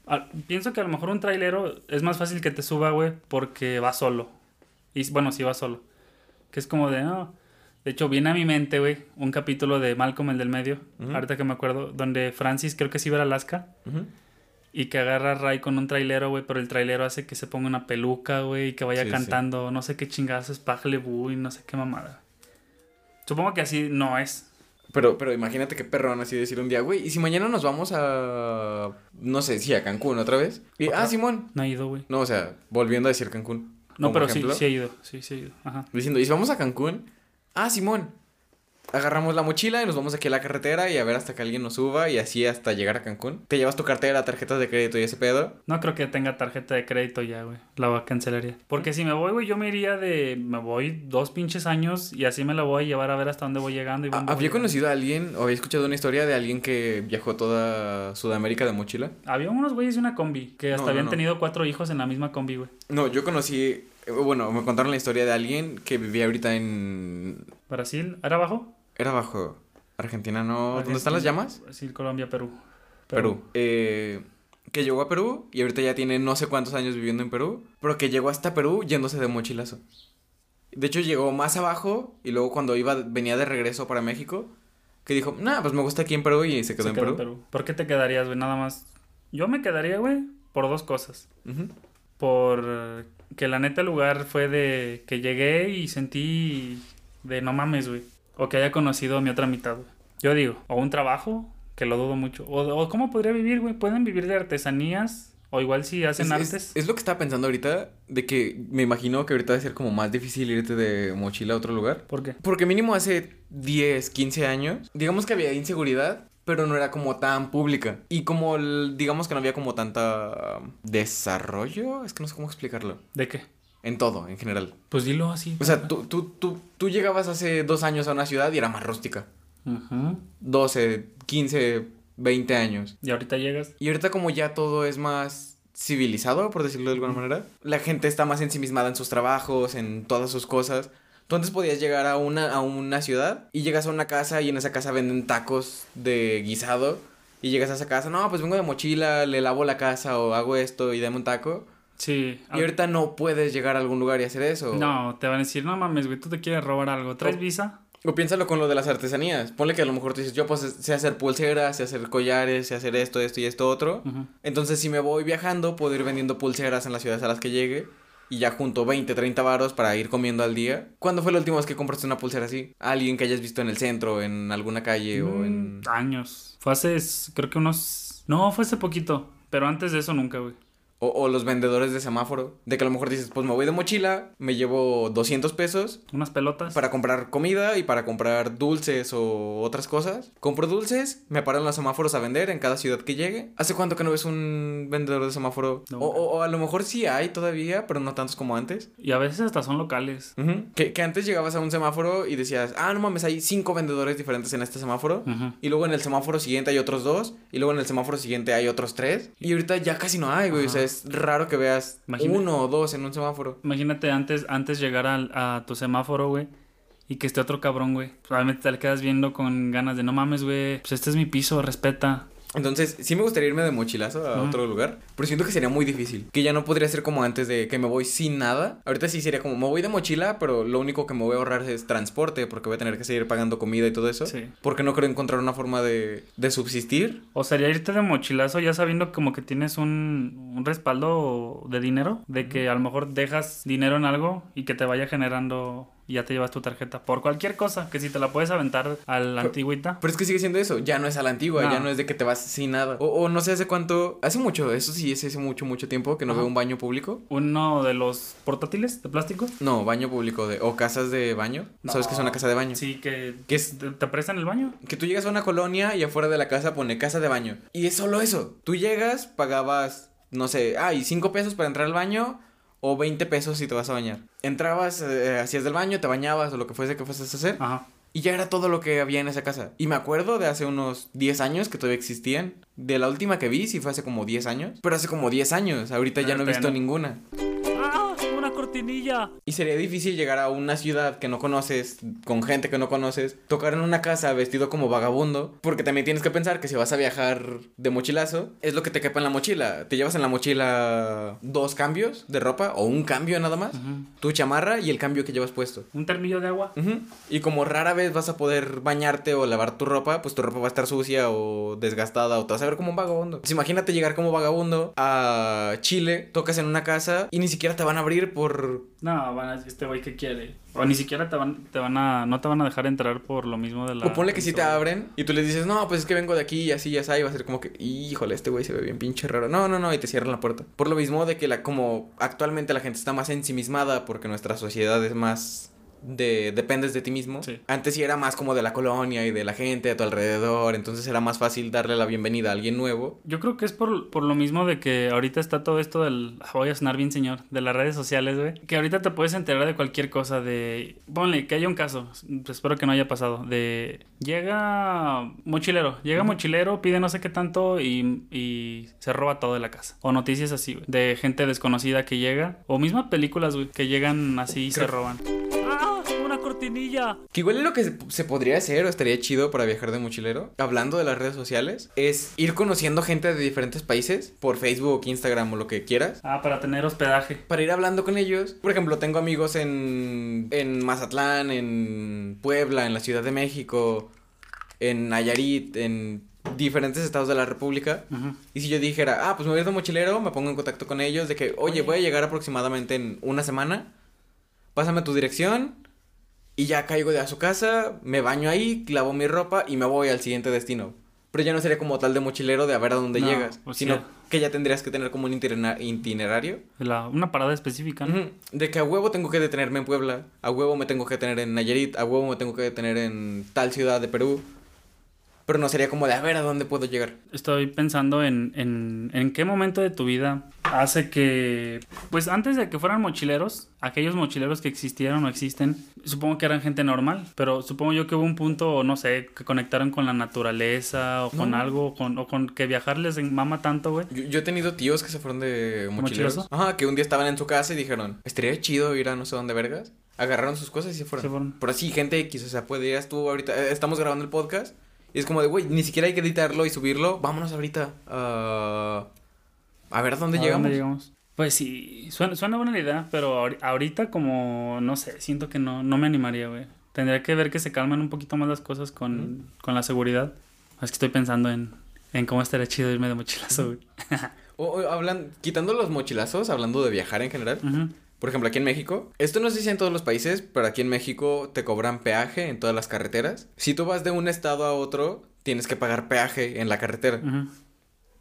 Ah, pienso que a lo mejor un trailero es más fácil que te suba, güey, porque va solo. Y bueno, sí va solo. Que es como de, no. De hecho, viene a mi mente, güey, un capítulo de Malcolm, el del medio, ahorita que me acuerdo, donde Francis creo que sí va a Alaska. Ujú. Y que agarra a Ray con un trailero, güey, pero el trailero hace que se ponga una peluca, güey, y que vaya Sí, sí. cantando, no sé qué chingadas es Pajlebu y no sé qué mamada. Supongo que así no es. Pero, pero imagínate qué perrón así decir un día, güey, ¿y si mañana nos vamos a, no sé, sí, a Cancún otra vez? Y, ¿Otra? ah, Simón. No ha ido, güey. No, o sea, volviendo a decir Cancún. No, pero ejemplo, sí, sí ha ido. Sí, sí ha ido. Ajá. Diciendo, ¿y si vamos a Cancún? Ah, Simón. Agarramos la mochila y nos vamos aquí a la carretera y a ver hasta que alguien nos suba y así hasta llegar a Cancún. Te llevas tu cartera, tarjetas de crédito y ese pedo. No creo que tenga tarjeta de crédito ya, güey. La cancelaría. Porque si me voy, güey, yo me iría de. Me voy dos pinches años y así me la voy a llevar a ver hasta dónde voy llegando. Y Ah, voy Había conocido a alguien, o había escuchado una historia de alguien que viajó toda Sudamérica de mochila. Había unos güeyes de una combi que hasta No, no, habían no. tenido cuatro hijos en la misma combi, güey. No, yo conocí, eh, bueno, me contaron la historia de alguien que vivía ahorita en... Brasil, ¿era abajo? Era bajo Argentina, ¿no? ¿Dónde están las llamas? Brasil, Colombia, Perú. Perú. Eh, que llegó a Perú y ahorita ya tiene no sé cuántos años viviendo en Perú, pero que llegó hasta Perú yéndose de mochilazo. De hecho, llegó más abajo y luego cuando iba, venía de regreso para México, que dijo, nah, pues me gusta aquí en Perú y se quedó, Se en, quedó Perú. ¿Por qué te quedarías, güey? Nada más. Yo me quedaría, güey, por dos cosas. Por que la neta el lugar fue de que llegué y sentí de no mames, güey. O que haya conocido a mi otra mitad, güey. Yo digo, o un trabajo, que lo dudo mucho. O, o cómo podría vivir, güey. Pueden vivir de artesanías O igual si hacen Es, artes. es- es lo que estaba pensando ahorita, de que me imagino que ahorita va a ser como más difícil irte de mochila a otro lugar. ¿Por qué? Porque mínimo hace 10, 15 años, digamos que había inseguridad, pero no era como tan pública. Y como, digamos que no había como tanta um, desarrollo, es que no sé cómo explicarlo. ¿De qué? En todo, en general. Pues dilo así. O sea, tú, tú, tú, tú llegabas hace dos años a una ciudad y era más rústica. Ujú. 12, 15, 20 años. Y ahorita llegas. Y ahorita como ya todo es más civilizado, por decirlo de alguna manera, la gente está más ensimismada en sus trabajos, en todas sus cosas. Tú antes podías llegar a una, a una ciudad y llegas a una casa y en esa casa venden tacos de guisado. Y llegas a esa casa, no, pues vengo de mochila, le lavo la casa o hago esto y dame un taco. Sí. Y ahorita no puedes llegar a algún lugar y hacer eso. No, te van a decir, no mames, güey, tú te quieres robar algo. ¿Traes visa? O piénsalo con lo de las artesanías. Ponle que a lo mejor tú dices, yo pues sé hacer pulseras, sé hacer collares, sé hacer esto, esto y esto otro. Entonces, si me voy viajando, puedo ir vendiendo pulseras en las ciudades a las que llegue. Y ya junto 20, 30 varos para ir comiendo al día. ¿Cuándo fue la última vez que compraste una pulsera así? Alguien que hayas visto en el centro, en alguna calle o en... Mm, Años. Fue hace, creo que unos... No, fue hace poquito. Pero antes de eso nunca, güey. O, o los vendedores de semáforo. De que a lo mejor dices, pues me voy de mochila, me llevo 200 pesos Unas pelotas. para comprar comida y para comprar dulces o otras cosas. Compro dulces, me paro en los semáforos a vender en cada ciudad que llegue. ¿Hace cuánto que no ves un vendedor de semáforo? No. O, o- o a lo mejor sí hay todavía, pero no tantos como antes. Y a veces hasta son locales. Que, que antes llegabas a un semáforo y decías, ah, no mames, hay cinco vendedores diferentes en este semáforo. Y luego en el semáforo siguiente hay otros dos. Y luego en el semáforo siguiente hay otros tres. Y ahorita ya casi no hay, güey. O sea. Es raro que veas uno o dos en un semáforo. Imagínate antes, antes llegar al- a, tu semáforo, güey. Y que esté otro cabrón, güey. Probablemente te le quedas viendo con ganas de no mames, güey. Pues este es mi piso, respeta. Entonces, sí me gustaría irme de mochilazo a otro lugar, pero siento que sería muy difícil. Que ya no podría ser como antes de que me voy sin nada. Ahorita sí sería como, me voy de mochila, pero lo único que me voy a ahorrar es transporte, porque voy a tener que seguir pagando comida y todo eso. Sí. Porque no creo encontrar una forma de, de subsistir. O sería irte de mochilazo ya sabiendo como que tienes un, un respaldo de dinero. De que a lo mejor dejas dinero en algo y que te vaya generando y ya te llevas tu tarjeta. Por cualquier cosa, que si te la puedes aventar a la antigüita. Pero es que sigue siendo eso, ya no es a la antigua, No. ya no es de que te vas sin nada. O, o no sé hace cuánto, hace mucho, eso sí, es hace mucho, mucho tiempo que no Ajá. veo un baño público. Uno de los portátiles de plástico. No, baño público de, o casas de baño. ¿Sabes qué es una casa de baño? Sí, que, ¿Qué es? te, prestan el baño. Que tú llegas a una colonia y afuera de la casa pone casa de baño. Y es solo eso. Tú llegas, pagabas, no sé, ay, 5 pesos para entrar al baño o 20 pesos si te vas a bañar. Entrabas, eh, hacías del baño, te bañabas o lo que fuese que fueses a hacer. Ajá. Y ya era todo lo que había en esa casa. Y me acuerdo de hace unos 10 años que todavía existían. De la última que vi, sí fue hace como 10 años. Pero hace como 10 años. Ahorita ya no he visto no. ninguna. Cortinilla. Y sería difícil llegar a una ciudad que no conoces, con gente que no conoces, tocar en una casa vestido como vagabundo, porque también tienes que pensar que si vas a viajar de mochilazo, es lo que te quepa en la mochila. Te llevas en la mochila dos cambios de ropa o un cambio nada más, tu chamarra y el cambio que llevas puesto. Un termillo de agua. Y como rara vez vas a poder bañarte o lavar tu ropa, pues tu ropa va a estar sucia o desgastada o te vas a ver como un vagabundo. Pues imagínate llegar como vagabundo a Chile, tocas en una casa y ni siquiera te van a abrir por... No, van a decir, este güey que quiere. O ni siquiera te van, te van a, no te van a dejar entrar por lo mismo de la. O ponle que si te abren y tú les dices, no, pues es que vengo de aquí y así y así, y va a ser como que, híjole, este güey se ve bien pinche raro. No, no, no, y te cierran la puerta. Por lo mismo de que la, como actualmente la gente está más ensimismada porque nuestra sociedad es más de dependes de ti mismo. Sí. Antes sí era más como de la colonia y de la gente a tu alrededor, entonces era más fácil darle la bienvenida a alguien nuevo. Yo creo que es por, por lo mismo de que ahorita está todo esto del. ah, Voy a sonar bien, señor. De las redes sociales, güey. Que ahorita te puedes enterar de cualquier cosa. De. Ponle, que haya un caso. Espero que no haya pasado. De. Llega mochilero. Llega mochilero, pide no sé qué tanto y, y se roba todo de la casa. O noticias así, güey. De gente desconocida que llega. O mismas películas, güey. Que llegan así y se roban. Cortinilla. Que igual es lo que se, se podría hacer o estaría chido para viajar de mochilero, hablando de las redes sociales, es ir conociendo gente de diferentes países por Facebook, Instagram o lo que quieras. Ah, para tener hospedaje. Para ir hablando con ellos. Por ejemplo, tengo amigos en, en Mazatlán, en Puebla, en la Ciudad de México, en Nayarit, en diferentes estados de la República. Y si yo dijera, ah, pues me voy a ir de mochilero, me pongo en contacto con ellos de que, oye, Oye. voy a llegar aproximadamente en una semana, pásame tu dirección y ya caigo de a su casa, me baño ahí, clavo mi ropa y me voy al siguiente destino. Pero ya no sería como tal de mochilero de a ver a dónde No, llegas, sino que ya tendrías que tener como un itinera- itinerario. La- una parada específica, ¿no? De que a huevo tengo que detenerme en Puebla, a huevo me tengo que detener en Nayarit, a huevo me tengo que detener en tal ciudad de Perú. Pero no sería como de a ver a dónde puedo llegar. Estoy pensando en, en, en qué momento de tu vida hace que, pues antes de que fueran mochileros, aquellos mochileros que existieron o existen, supongo que eran gente normal, pero supongo yo que hubo un punto, no sé, que conectaron con la naturaleza o con algo, con, o con que viajar les mama tanto, güey. Yo, yo he tenido tíos que se fueron de mochileros. Ajá, que un día estaban en su casa y dijeron, estaría chido ir a no sé dónde vergas. Agarraron sus cosas y se fueron. Se fueron. Pero sí, gente X, o sea, puede ir tú ahorita, eh, estamos grabando el podcast y es como de, güey, ni siquiera hay que editarlo y subirlo, vámonos ahorita a... a ver dónde ¿A llegamos. dónde llegamos? Pues sí, suena, suena buena idea, pero ahori- ahorita como, no sé, siento que no, no me animaría, güey. Tendría que ver que se calman un poquito más las cosas con, con la seguridad. Es que estoy pensando en, en cómo estaría chido irme de mochilazo, güey. O, o hablan, quitando los mochilazos, hablando de viajar en general. Ujú. Por ejemplo, aquí en México, esto no sé si en todos los países, pero aquí en México te cobran peaje en todas las carreteras. Si tú vas de un estado a otro, tienes que pagar peaje en la carretera.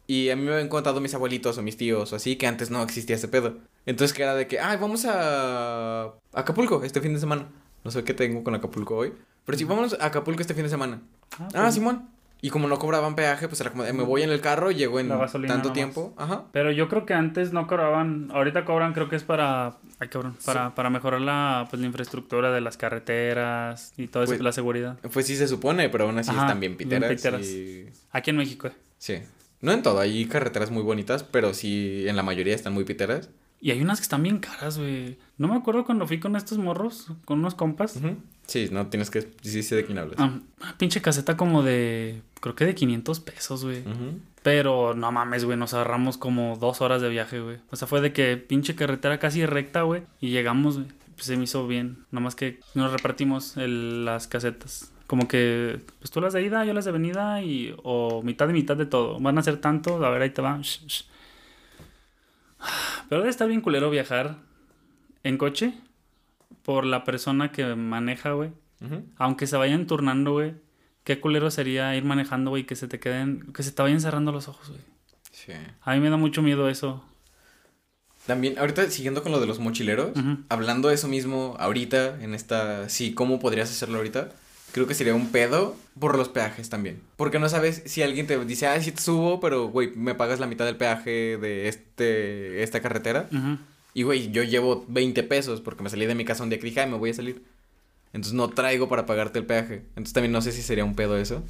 Y a mí me habían contado mis abuelitos o mis tíos o así que antes no existía ese pedo. Entonces que era de que, ay, vamos a a Acapulco este fin de semana. No sé qué tengo con Acapulco hoy. Pero sí, vámonos a Acapulco este fin de semana. Ah, Ah, pues, Simón. Y como no cobraban peaje, pues era como, de, me voy en el carro, llego en tanto nomás. tiempo. Ajá. Pero yo creo que antes no cobraban, ahorita cobran, creo que es para, ay cabrón, para, para mejorar la, pues, la infraestructura de las carreteras y todo eso, Pues- la seguridad. Pues sí se supone, pero aún así Ajá, están bien bien piteras. piteras. y- Aquí en México, eh. Sí. No en todo, hay carreteras muy bonitas, pero sí en la mayoría están muy piteras. Y hay unas que están bien caras, güey. No me acuerdo cuando fui con estos morros, con unos compas. Sí, no tienes que... Sí sé de quién hablas. Ah, una pinche caseta como de, creo que de 500 pesos, güey. Ujú. Pero no mames, güey, nos ahorramos como dos horas de viaje, güey. O sea, fue de que pinche carretera casi recta, güey. Y llegamos, güey. Pues se me hizo bien. Nomás que nos repartimos el- las casetas. Como que, pues tú las de ida, yo las de venida y... O mitad y mitad de todo. Van a ser tanto, a ver, ahí te va. Shh, shh. Pero debe estar bien culero viajar en coche por la persona que maneja, güey. Aunque se vayan turnando, güey. Qué culero sería ir manejando, güey, que se te queden, que se te vayan cerrando los ojos, güey. Sí. A mí me da mucho miedo eso. También, ahorita siguiendo con lo de los mochileros, hablando de eso mismo ahorita, en esta, sí, ¿cómo podrías hacerlo ahorita? Creo que sería un pedo por los peajes también. Porque no sabes si alguien te dice, ay, sí te subo, pero, güey, me pagas la mitad del peaje de este, esta carretera. Ujú. Y, güey, yo llevo 20 pesos porque me salí de mi casa un día que dije, ay, me voy a salir. Entonces no traigo para pagarte el peaje. Entonces también no sé si sería un pedo eso.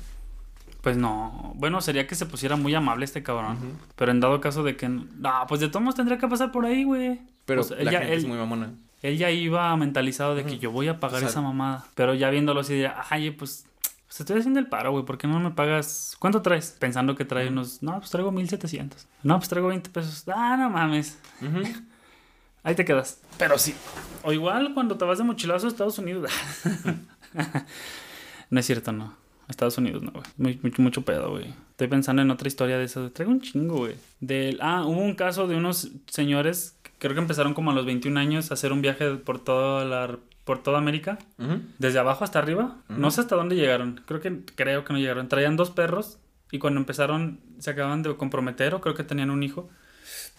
Pues no. Bueno, sería que se pusiera muy amable este cabrón. Pero en dado caso de que... No, pues de todos modos tendría que pasar por ahí, güey. Pero Pues, la ella- gente es él- muy mamona. Él ya iba mentalizado de que yo voy a pagar O sea- esa mamada. Pero ya viéndolo así diría, ay, pues, pues estoy haciendo el paro, güey. ¿Por qué no me pagas? ¿Cuánto traes? Pensando que trae unos, no, pues traigo 1700. No, pues traigo 20 pesos. Ah, no mames. Ujú. Ahí te quedas. Pero sí. O igual cuando te vas de mochilazo a Estados Unidos. no es cierto, no. Estados Unidos no, güey. Mucho, mucho pedo, güey. Estoy pensando en otra historia de eso. Traigo un chingo, güey. Del... Ah, hubo un caso de unos señores, creo que empezaron como a los 21 años a hacer un viaje por toda la... por toda América. Desde abajo hasta arriba. No sé hasta dónde llegaron. Creo que, creo que no llegaron. Traían dos perros. Y cuando empezaron, se acababan de comprometer o creo que tenían un hijo.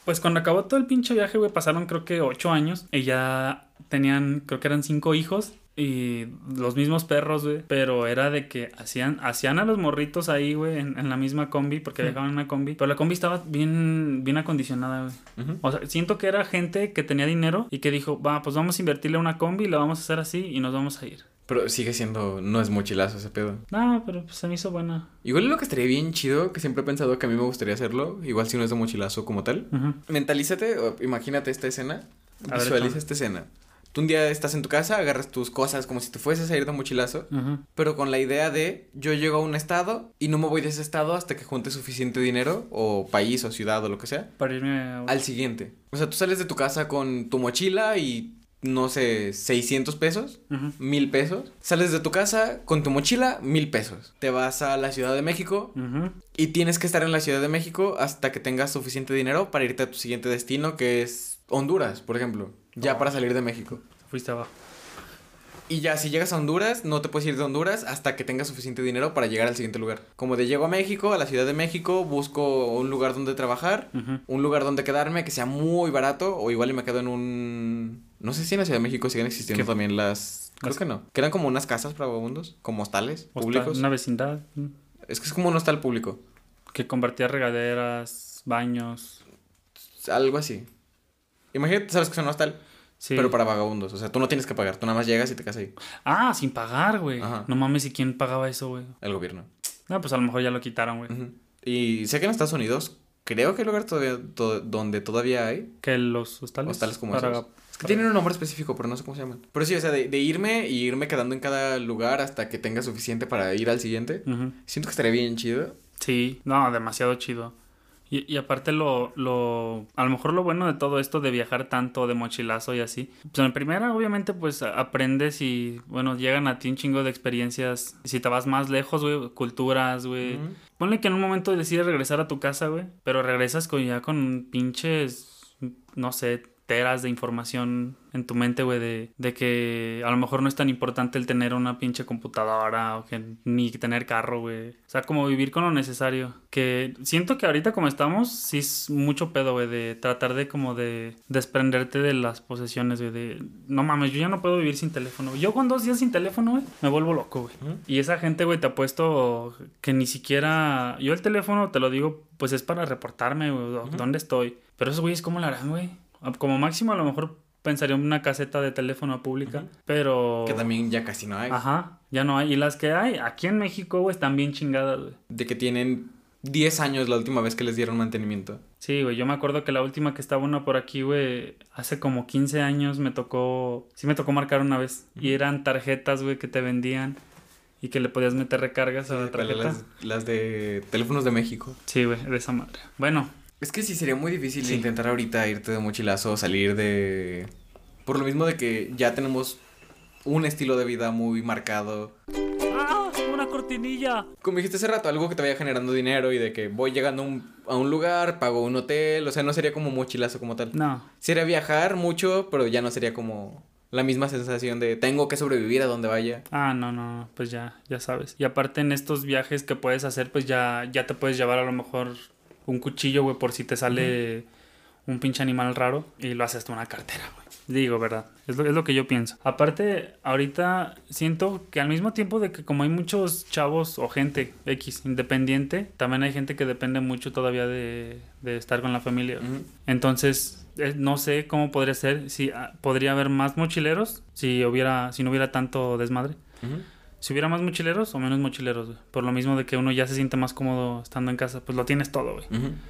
Pues cuando acabó todo el pinche viaje, güey, pasaron creo que ocho años. Y ya tenían, creo que eran cinco hijos. Y los mismos perros, güey. Pero era de que hacían, hacían a los morritos ahí, güey, en, en la misma combi. Porque viajaban en una combi. Pero la combi estaba bien, bien acondicionada, güey. O sea, siento que era gente que tenía dinero y que dijo, va, pues vamos a invertirle una combi, la vamos a hacer así y nos vamos a ir. Pero sigue siendo, no es mochilazo ese pedo. No, pero pues se me hizo buena. Igual lo que estaría bien chido, que siempre he pensado que a mí me gustaría hacerlo, igual si no es de mochilazo como tal. Mentalízate, o imagínate esta escena, A visualiza esta escena. Tú un día estás en tu casa, agarras tus cosas como si te fueses a ir de mochilazo, pero con la idea de yo llego a un estado y no me voy de ese estado hasta que junte suficiente dinero, o país, o ciudad, o lo que sea, Para irme a... al siguiente. O sea, tú sales de tu casa con tu mochila y, no sé, 600 pesos, mil pesos. Sales de tu casa con tu mochila, mil pesos. Te vas a la Ciudad de México y tienes que estar en la Ciudad de México hasta que tengas suficiente dinero para irte a tu siguiente destino, que es Honduras, por ejemplo. Ya Oh. para salir de México. Fuiste abajo. Y ya, si llegas a Honduras, no te puedes ir de Honduras hasta que tengas suficiente dinero para llegar al siguiente lugar. Como de llego a México, a la Ciudad de México, busco un lugar donde trabajar, un lugar donde quedarme que sea muy barato, o igual y me quedo en un... No sé si en la Ciudad de México siguen existiendo ¿Qué? también las... Creo Las- que no. Que eran como unas casas para vagabundos, como hostales Hostal- públicos. Una vecindad Es que es como un hostal público. que compartía regaderas, baños. Algo así. Imagínate, sabes que es un hostal, Sí. pero para vagabundos. O sea, tú no tienes que pagar, tú nada más llegas y te quedas ahí. Ah, sin pagar, güey. No mames, ¿y quién pagaba eso, güey? El gobierno. No, pues a lo mejor ya lo quitaron, güey. Y sé que en Estados Unidos, creo que hay lugar todavía, to- donde todavía hay. Que los hostales. Hostales como para- esos. Es que tienen un nombre específico, pero no sé cómo se llaman. Pero sí, o sea, de, de irme y irme quedando en cada lugar hasta que tenga suficiente para ir al siguiente. Siento que estaría bien chido. Sí, no, demasiado chido. Y, y aparte lo, lo, a lo mejor lo bueno de todo esto de viajar tanto de mochilazo y así, pues en primera obviamente pues aprendes y bueno, llegan a ti un chingo de experiencias. Si te vas más lejos, güey, culturas, güey. Ponle que en un momento decides regresar a tu casa, güey, pero regresas con ya con pinches, no sé, teras de información en tu mente, güey, de, de que a lo mejor no es tan importante el tener una pinche computadora o que ni tener carro, güey. O sea, como vivir con lo necesario. Que siento que ahorita como estamos, sí es mucho pedo, güey, de tratar de como de desprenderte de las posesiones, güey, de no mames, yo ya no puedo vivir sin teléfono. Yo con dos días sin teléfono, güey, me vuelvo loco, güey. Y esa gente, güey, te ha puesto que ni siquiera. Yo el teléfono, te lo digo, pues es para reportarme, güey, dónde estoy. Pero esos güeyes, ¿cómo lo harán, güey? Como máximo, a lo mejor pensaría en una caseta de teléfono pública, pero. Que también ya casi no hay. Ajá, ya no hay. Y las que hay aquí en México, güey, están bien chingadas, güey. De que tienen 10 años la última vez que les dieron mantenimiento. Sí, güey, yo me acuerdo que la última que estaba una por aquí, güey, hace como 15 años me tocó, sí me tocó marcar una vez. Y eran tarjetas, güey, que te vendían y que le podías meter recargas a la ¿Cuál es tarjeta. Las, las de teléfonos de México. Sí, güey, de esa madre. Bueno, Es que sí sería muy difícil Sí. intentar ahorita irte de mochilazo, salir de... Por lo mismo de que ya tenemos un estilo de vida muy marcado. ¡Ah! ¡Una cortinilla! Como dijiste hace rato, algo que te vaya generando dinero y de que voy llegando a un, a un lugar, pago un hotel, o sea, no sería como mochilazo como tal. No. Sería viajar mucho, pero ya no sería como la misma sensación de tengo que sobrevivir a donde vaya. Ah, no, no, pues ya, ya sabes. Y aparte en estos viajes que puedes hacer, pues ya, ya te puedes llevar a lo mejor un cuchillo, güey, por si te sale un pinche animal raro y lo haces tú una cartera, güey. Digo, ¿verdad? Es lo, es lo que yo pienso. Aparte, ahorita siento que al mismo tiempo de que como hay muchos chavos o gente X independiente, también hay gente que depende mucho todavía de, de estar con la familia. Entonces, eh, no sé cómo podría ser, si ah, podría haber más mochileros, si hubiera, si no hubiera tanto desmadre. Ujú. Si hubiera más mochileros o menos mochileros, güey. Por lo mismo de que uno ya se siente más cómodo estando en casa, pues lo tienes todo, güey.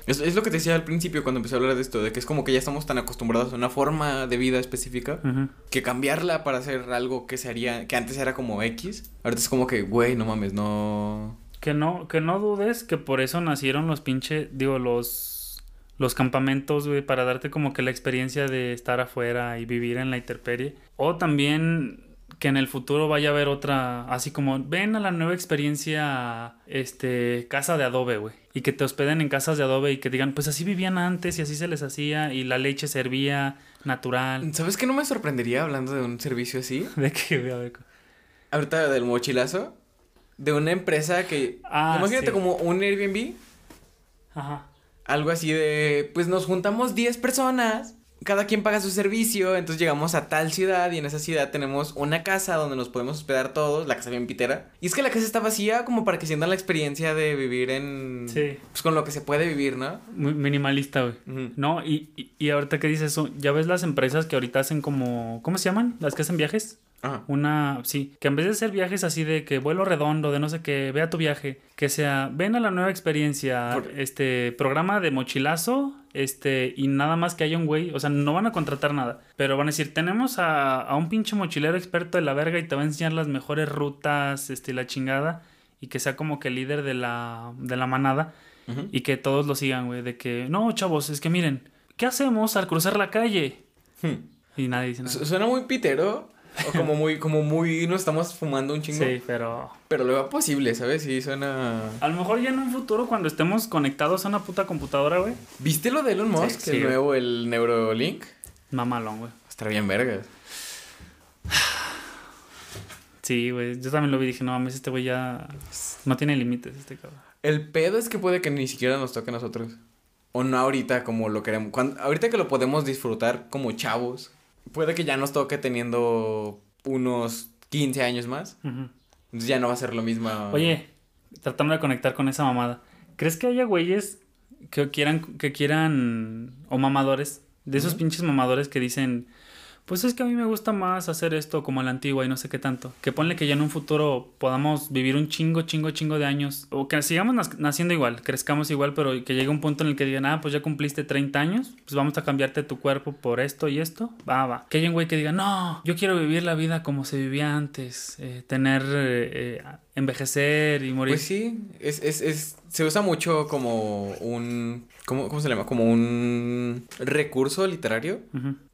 Es, es lo que te decía al principio cuando empecé a hablar de esto, de que es como que ya estamos tan acostumbrados a una forma de vida específica que cambiarla para hacer algo que se haría, que antes era como X, ahorita es como que, güey, no mames, no... Que no, que no dudes que por eso nacieron los pinche, digo, los, los campamentos, güey, para darte como que la experiencia de estar afuera y vivir en la intemperie. O también que en el futuro vaya a haber otra, así como, ven a la nueva experiencia, este, casa de adobe, güey. Y que te hospeden en casas de adobe y que digan, pues así vivían antes y así se les hacía y la leche servía natural. ¿Sabes qué no me sorprendería hablando de un servicio así? De güey, a ver, Ahorita del mochilazo, de una empresa que... Ah, imagínate sí. como un Airbnb, Ajá. algo así de, pues nos juntamos 10 personas, cada quien paga su servicio, entonces llegamos a tal ciudad y en esa ciudad tenemos una casa donde nos podemos hospedar todos, la casa bien pitera. Y es que la casa está vacía como para que sientan la experiencia de vivir en... Sí. Pues con lo que se puede vivir, ¿no? Muy minimalista, güey. No, y, y, y ahorita que dices eso, ya ves las empresas que ahorita hacen como, ¿cómo se llaman? Las que hacen viajes. Ajá. Una, sí, que en vez de hacer viajes así de que vuelo redondo, de no sé qué, vea tu viaje, que sea, ven a la nueva experiencia, Por- este, programa de mochilazo, este, y nada más que haya un güey, o sea, no van a contratar nada, pero van a decir, tenemos a, a un pinche mochilero experto de la verga y te va a enseñar las mejores rutas, este, la chingada, y que sea como que el líder de la, de la manada, y que todos lo sigan, güey, de que, no, chavos, es que miren, ¿qué hacemos al cruzar la calle? Hmm. Y nadie dice nada. Su- Suena muy pitero. O como muy, como muy, nos estamos fumando un chingo. Sí, pero Pero lo veo posible, ¿sabes? Sí, suena. A lo mejor ya en un futuro cuando estemos conectados a una puta computadora, güey. ¿Viste lo de Elon Musk? Sí, el sí. nuevo, el Neurolink. Mamalón, güey. Estará bien vergas. Sí, güey. Yo también lo vi y dije, no mames, este güey ya no tiene límites, este cabrón. El pedo es que puede que ni siquiera nos toque a nosotros. O no ahorita como lo queremos. Cuando, ahorita que lo podemos disfrutar como chavos, puede que ya nos toque teniendo unos 15 años más. Entonces ya no va a ser lo mismo. Oye, tratando de conectar con esa mamada. ¿Crees que haya güeyes que quieran, que quieran, o mamadores, de esos pinches mamadores que dicen, pues es que a mí me gusta más hacer esto como a la antigua y no sé qué tanto? Que ponle que ya en un futuro podamos vivir un chingo, chingo, chingo de años, o que sigamos nac- naciendo igual, crezcamos igual, pero que llegue un punto en el que digan, ah, pues ya cumpliste 30 años, pues vamos a cambiarte tu cuerpo por esto y esto, va, va. Que haya un güey que diga, no, yo quiero vivir la vida como se vivía antes, eh, tener, eh, eh, envejecer y morir. Pues sí, es, es, es, se usa mucho como un, ¿cómo, cómo se llama? Como un recurso literario.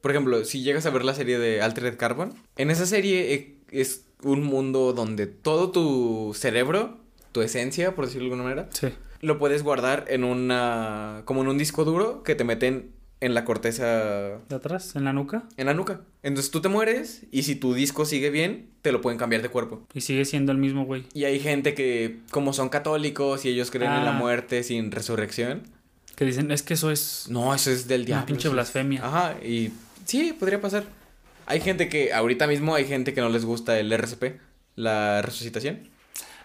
Por ejemplo, si llegas a ver la serie de Altered Carbon, en esa serie eh, es un mundo donde todo tu cerebro, tu esencia, por decirlo de alguna manera, Sí. lo puedes guardar en una, como en un disco duro que te meten en la corteza, ¿De atrás? ¿En la nuca? en la nuca. Entonces tú te mueres y si tu disco sigue bien, te lo pueden cambiar de cuerpo. Y sigue siendo el mismo güey. Y hay gente que, como son católicos y ellos creen en la Ah. muerte sin resurrección, Que dicen, es que eso es no, eso es del diablo. pinche eso es- blasfemia. Ajá, y sí, podría pasar. Hay gente que, ahorita mismo hay gente que no les gusta el RCP, la resucitación.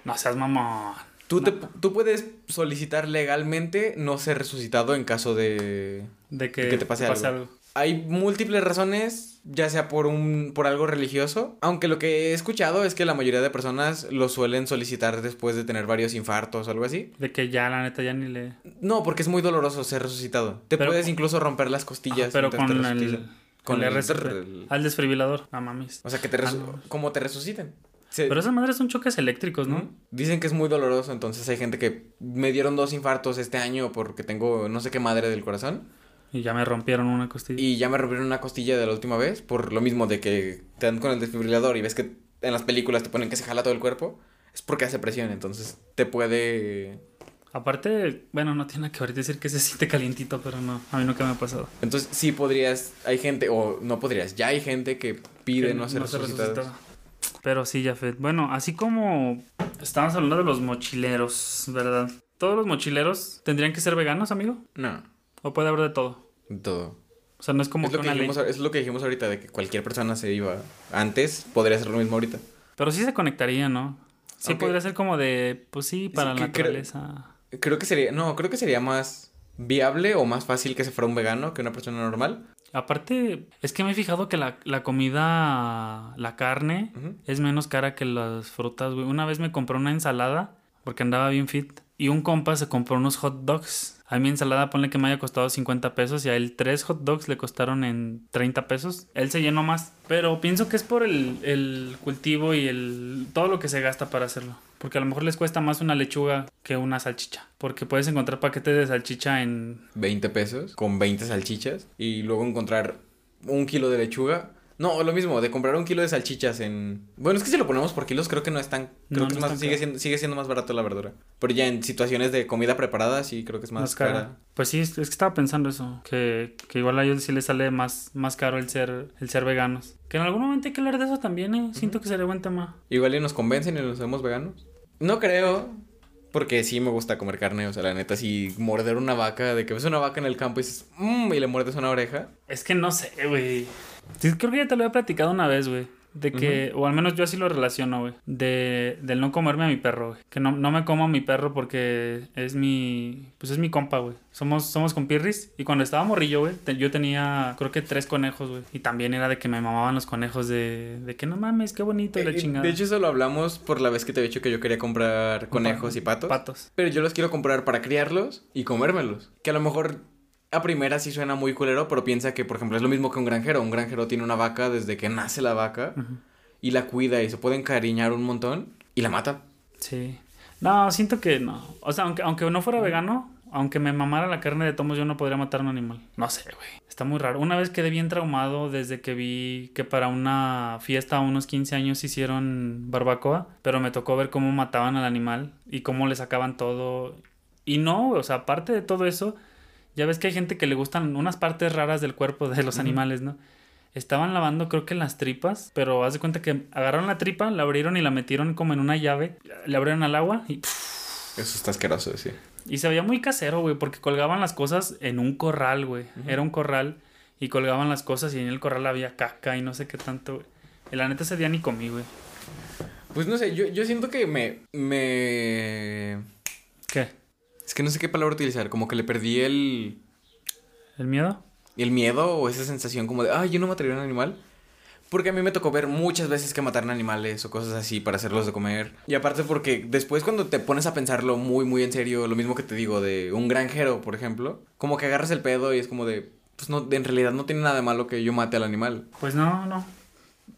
No seas mamón. Tú, No. te, tú puedes solicitar legalmente no ser resucitado en caso de... De que, que te pase algo. Hay múltiples razones, ya sea por un por algo religioso, aunque lo que he escuchado es que la mayoría de personas lo suelen solicitar después de tener varios infartos o algo así. De que ya, la neta, ya ni le... No, porque es muy doloroso ser resucitado. Te Pero puedes incluso romper las costillas. Ah, pero con el, con el Al desfibrilador. No mames. O sea, que te resu- Ah, como te resuciten. Se- Pero esas madres son choques eléctricos, ¿no? Dicen que es muy doloroso, entonces hay gente que me dieron dos infartos este año porque tengo no sé qué madre del corazón Y ya me rompieron una costilla. y ya me rompieron una costilla de la última vez por lo mismo de que te dan con el desfibrilador y ves que en las películas te ponen que se jala todo el cuerpo, es porque hace presión, entonces te puede... Aparte, bueno, no tiene que ver decir que se siente calientito, pero no, a mí nunca me ha pasado. Entonces sí podrías, hay gente, o no podrías, ya hay gente que pide Que no ser resucitados. resucitado. Pero sí, Jafet. Bueno, así como estábamos hablando de los mochileros, ¿verdad? ¿Todos los mochileros tendrían que ser veganos, amigo? No, ¿O puede haber de todo? todo. O sea, no es como Es lo, que dijimos, es lo que dijimos ahorita, de que cualquier persona se iba antes, podría hacer lo mismo ahorita. Pero sí se conectaría, ¿no? Sí podría ser como de, pues sí, para Sí, la creo- naturaleza. Creo que sería, no, creo que sería más viable o más fácil que se fuera un vegano que una persona normal. Aparte, es que me he fijado que la, la comida, la carne, es menos cara que las frutas, güey. Una vez me compré una ensalada porque andaba bien fit. Y un compa se compró unos hot dogs. A mi ensalada ponle que me haya costado 50 pesos y a él tres hot dogs le costaron en 30 pesos. Él se llenó más. Pero pienso que es por el, el cultivo y el todo lo que se gasta para hacerlo. Porque a lo mejor les cuesta más una lechuga que una salchicha. Porque puedes encontrar paquetes de salchicha en 20 pesos con 20 salchichas y luego encontrar un kilo de lechuga. No, lo mismo, de comprar un kilo de salchichas en... Bueno, es que si lo ponemos por kilos creo que no es tan... Creo No, que no es es más, tan sigue, siendo, sigue siendo más barato la verdura. Pero ya en situaciones de comida preparada sí creo que es más, más cara. cara. Pues sí, es que estaba pensando eso, que, que igual a ellos sí les sale más, más caro el ser, el ser veganos. Que en algún momento hay que hablar de eso también, ¿eh? Siento que sería buen tema. Igual y nos convencen y nos hacemos veganos. No creo, porque sí me gusta comer carne. O sea, la neta, si morder una vaca, de que ves una vaca en el campo y dices, mmm, y le muerdes una oreja. Es que no sé, güey. Sí, creo que ya te lo he platicado una vez, güey. De que, o al menos yo así lo relaciono, güey. De, del no comerme a mi perro, güey. Que no, no me como a mi perro porque es mi, pues es mi compa, güey. Somos, somos compirris. Y cuando estaba morrillo, güey, te- yo tenía, creo que tres conejos, güey. Y también era de que me mamaban los conejos de, de que no mames, qué bonito y la Eh, chingada. De hecho, eso lo hablamos por la vez que te había dicho que yo quería comprar conejos y patos. Patos. Pero yo los quiero comprar para criarlos y comérmelos. Que a lo mejor a primera sí suena muy culero, pero piensa que, por ejemplo, es lo mismo que un granjero. Un granjero tiene una vaca desde que nace la vaca y la cuida y se puede encariñar un montón y la mata. Sí. No, siento que no. O sea, aunque, aunque no fuera vegano, aunque me mamara la carne de tomos, yo no podría matar a un animal. No sé, güey. Está muy raro. Una vez quedé bien traumado desde que vi que para una fiesta a unos 15 años hicieron barbacoa, pero me tocó ver cómo mataban al animal y cómo le sacaban todo. Y no, o sea, aparte de todo eso, ya ves que hay gente que le gustan unas partes raras del cuerpo de los animales, ¿no? estaban lavando creo que las tripas, pero haz de cuenta que agarraron la tripa, la abrieron y la metieron como en una llave, le abrieron al agua y... Eso está asqueroso, sí. Y se veía muy casero, güey, porque colgaban las cosas en un corral, güey. Era un corral y colgaban las cosas y en el corral había caca y no sé qué tanto, güey. Y la neta ese día ni comí, güey. Pues no sé, yo, yo siento que me, me... Es que no sé qué palabra utilizar, como que le perdí el... ¿El miedo? el miedo o esa sensación como de, ay, yo no mataría a un animal. Porque a mí me tocó ver muchas veces que mataron animales o cosas así para hacerlos de comer. Y aparte porque después cuando te pones a pensarlo muy, muy en serio, lo mismo que te digo de un granjero, por ejemplo, como que agarras el pedo y es como de, pues no, en realidad no tiene nada de malo que yo mate al animal. Pues no, no.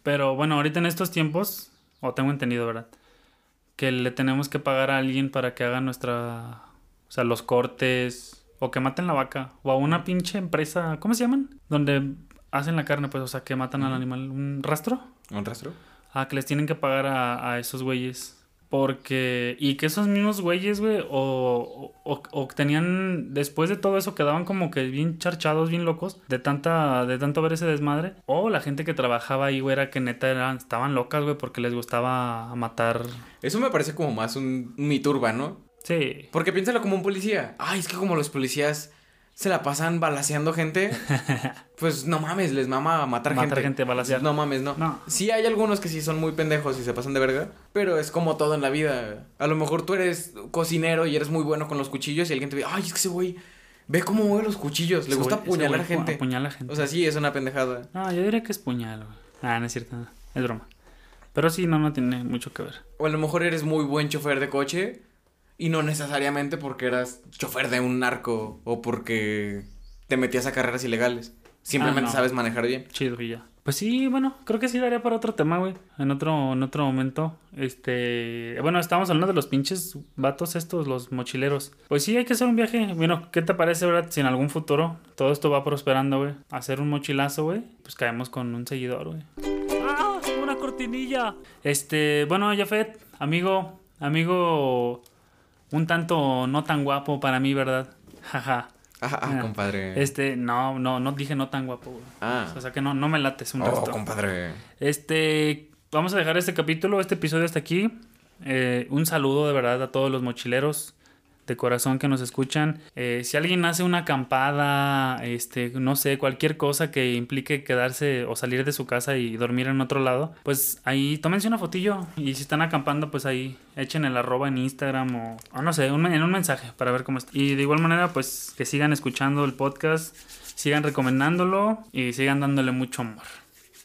Pero bueno, ahorita en estos tiempos, o tengo entendido, ¿verdad? Que le tenemos que pagar a alguien para que haga nuestra, sea, los cortes, o que maten la vaca, o a una pinche empresa, ¿cómo se llaman? Donde hacen la carne, pues, o sea, que matan al animal. ¿Un rastro? ¿Un rastro? Ah, que les tienen que pagar a, a esos güeyes. Porque, y que esos mismos güeyes, güey, o, o, o, tenían, después de todo eso, quedaban como que bien charchados, bien locos, de tanta, de tanto ver ese desmadre. O la gente que trabajaba ahí, güey, era que neta eran, estaban locas, güey, porque les gustaba matar. Eso me parece como más un mito urbano. Sí. Porque piénsalo como un policía. Ay, es que como los policías se la pasan balaseando gente, pues no mames, les mama matar, Matar gente. gente, balasear. No mames, no. No. Sí hay algunos que sí son muy pendejos y se pasan de verga, pero es como todo en la vida. A lo mejor tú eres cocinero y eres muy bueno con los cuchillos y alguien te ve, ay, es que ese güey ve cómo mueve los cuchillos, le gusta apuñalar güey gente. Apuñala gente. O sea, sí, es una pendejada. No, yo diría que es puñal, güey. Ah, no es cierto, no. es broma. Pero sí, no, no tiene mucho que ver. O a lo mejor eres muy buen chofer de coche y no necesariamente porque eras chofer de un narco o porque te metías a carreras ilegales. Simplemente Ah, no. sabes manejar bien. Chido y ya. Pues sí, bueno, creo que sí daría para otro tema, güey. En otro, en otro momento. Este. Bueno, estábamos hablando de los pinches vatos estos, los mochileros. Pues sí, hay que hacer un viaje. Bueno, ¿qué te parece, verdad? Si en algún futuro todo esto va prosperando, güey. Hacer un mochilazo, güey. Pues caemos con un seguidor, güey. ¡Ah! Una cortinilla. Este, bueno, Jafet, amigo, amigo. Un tanto no tan guapo para mí, ¿verdad? Jaja. Ah, ah, Ah, compadre. Este, no, no, no dije no tan guapo. Ah. O sea que no, no me lates un Oh, compadre. Este, vamos a dejar este capítulo, este episodio hasta aquí. Eh, un saludo de verdad a todos los mochileros de corazón que nos escuchan. Eh, si alguien hace una acampada, este, no sé, cualquier cosa que implique quedarse o salir de su casa y dormir en otro lado, pues ahí tómense una fotillo y si están acampando, pues ahí echen el arroba en Instagram o, no sé, un, en un mensaje para ver cómo está. Y de igual manera, pues que sigan escuchando el podcast, sigan recomendándolo y sigan dándole mucho amor.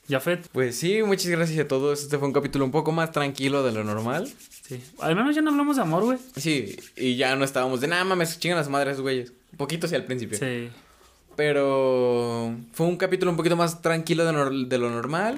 Jafet, Pues sí, muchas gracias a todos. Este fue un capítulo un poco más tranquilo de lo normal. Sí. Al menos ya no hablamos de amor, güey. Sí, y ya no estábamos de nada mames, chingan las madres, güeyes. Un poquito sí al principio. Sí. Pero fue un capítulo un poquito más tranquilo de, de lo normal.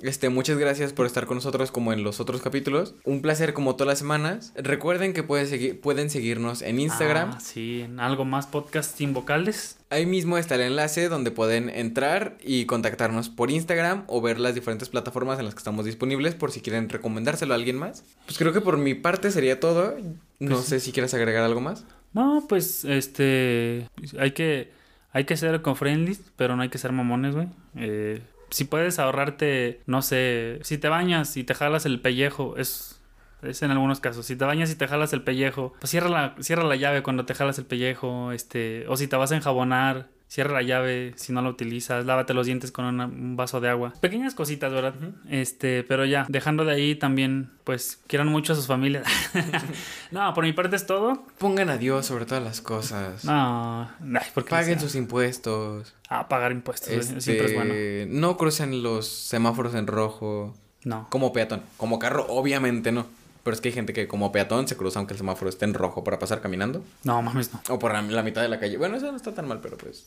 Este, muchas gracias por estar con nosotros como en los otros capítulos. Un placer como todas las semanas. Recuerden que pueden, pueden seguirnos en Instagram. Ah, sí, en algo más podcast sin vocales. Ahí mismo está el enlace donde pueden entrar y contactarnos por Instagram o ver las diferentes plataformas en las que estamos disponibles por si quieren recomendárselo a alguien más. Pues creo que por mi parte sería todo. No Pues sé si quieres agregar algo más. No, pues, este, hay que, hay que ser eco-friendly, pero no hay que ser mamones, güey. Eh, si puedes ahorrarte, no sé, si te bañas y te jalas el pellejo, es, es en algunos casos. Si te bañas y te jalas el pellejo, pues cierra la, cierra la llave cuando te jalas el pellejo, este, o si te vas a enjabonar, cierra la llave si no la utilizas, lávate los dientes con una- un vaso de agua. Pequeñas cositas, ¿verdad? Este, pero ya, dejando de ahí también, pues, quieran mucho a sus familias. no, por mi parte es todo. Pongan a Dios sobre todas las cosas. No, ay, porque Paguen sus impuestos. Ah, pagar impuestos, Este, siempre es bueno. No crucen los semáforos en rojo. No. Como peatón. Como carro, obviamente no. Pero es que hay gente que como peatón se cruza aunque el semáforo esté en rojo para pasar caminando. No, mames, no. O por la, la mitad de la calle. Bueno, eso no está tan mal, pero pues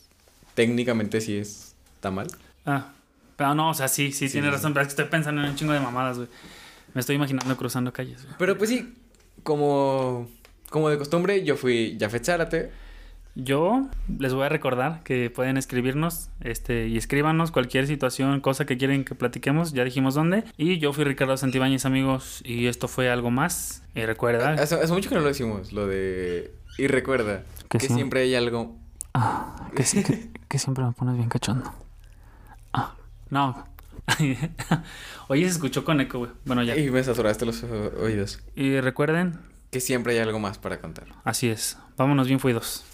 técnicamente sí es, está mal. Ah, pero no, o sea, sí, sí, tienes razón, pero es que estoy pensando en un chingo de mamadas, güey. Me estoy imaginando cruzando calles, güey. Pero pues sí, como, como de costumbre, yo fui Jafet Zárate. Yo les voy a recordar que pueden escribirnos, este, y escríbanos cualquier situación, cosa que quieren que platiquemos, ya dijimos dónde. Y yo fui Ricardo Santibáñez, amigos, y esto fue algo más. Y recuerda, Hace, hace mucho que no lo decimos, lo de... Y recuerda Que que, sí. siempre hay algo... que, siempre me pones bien cachondo. No. Oye, se escuchó con eco, güey. Bueno, ya. Y me saturaste los oídos. Y recuerden, Que siempre hay algo más para contar. así es. Vámonos bien fuidos.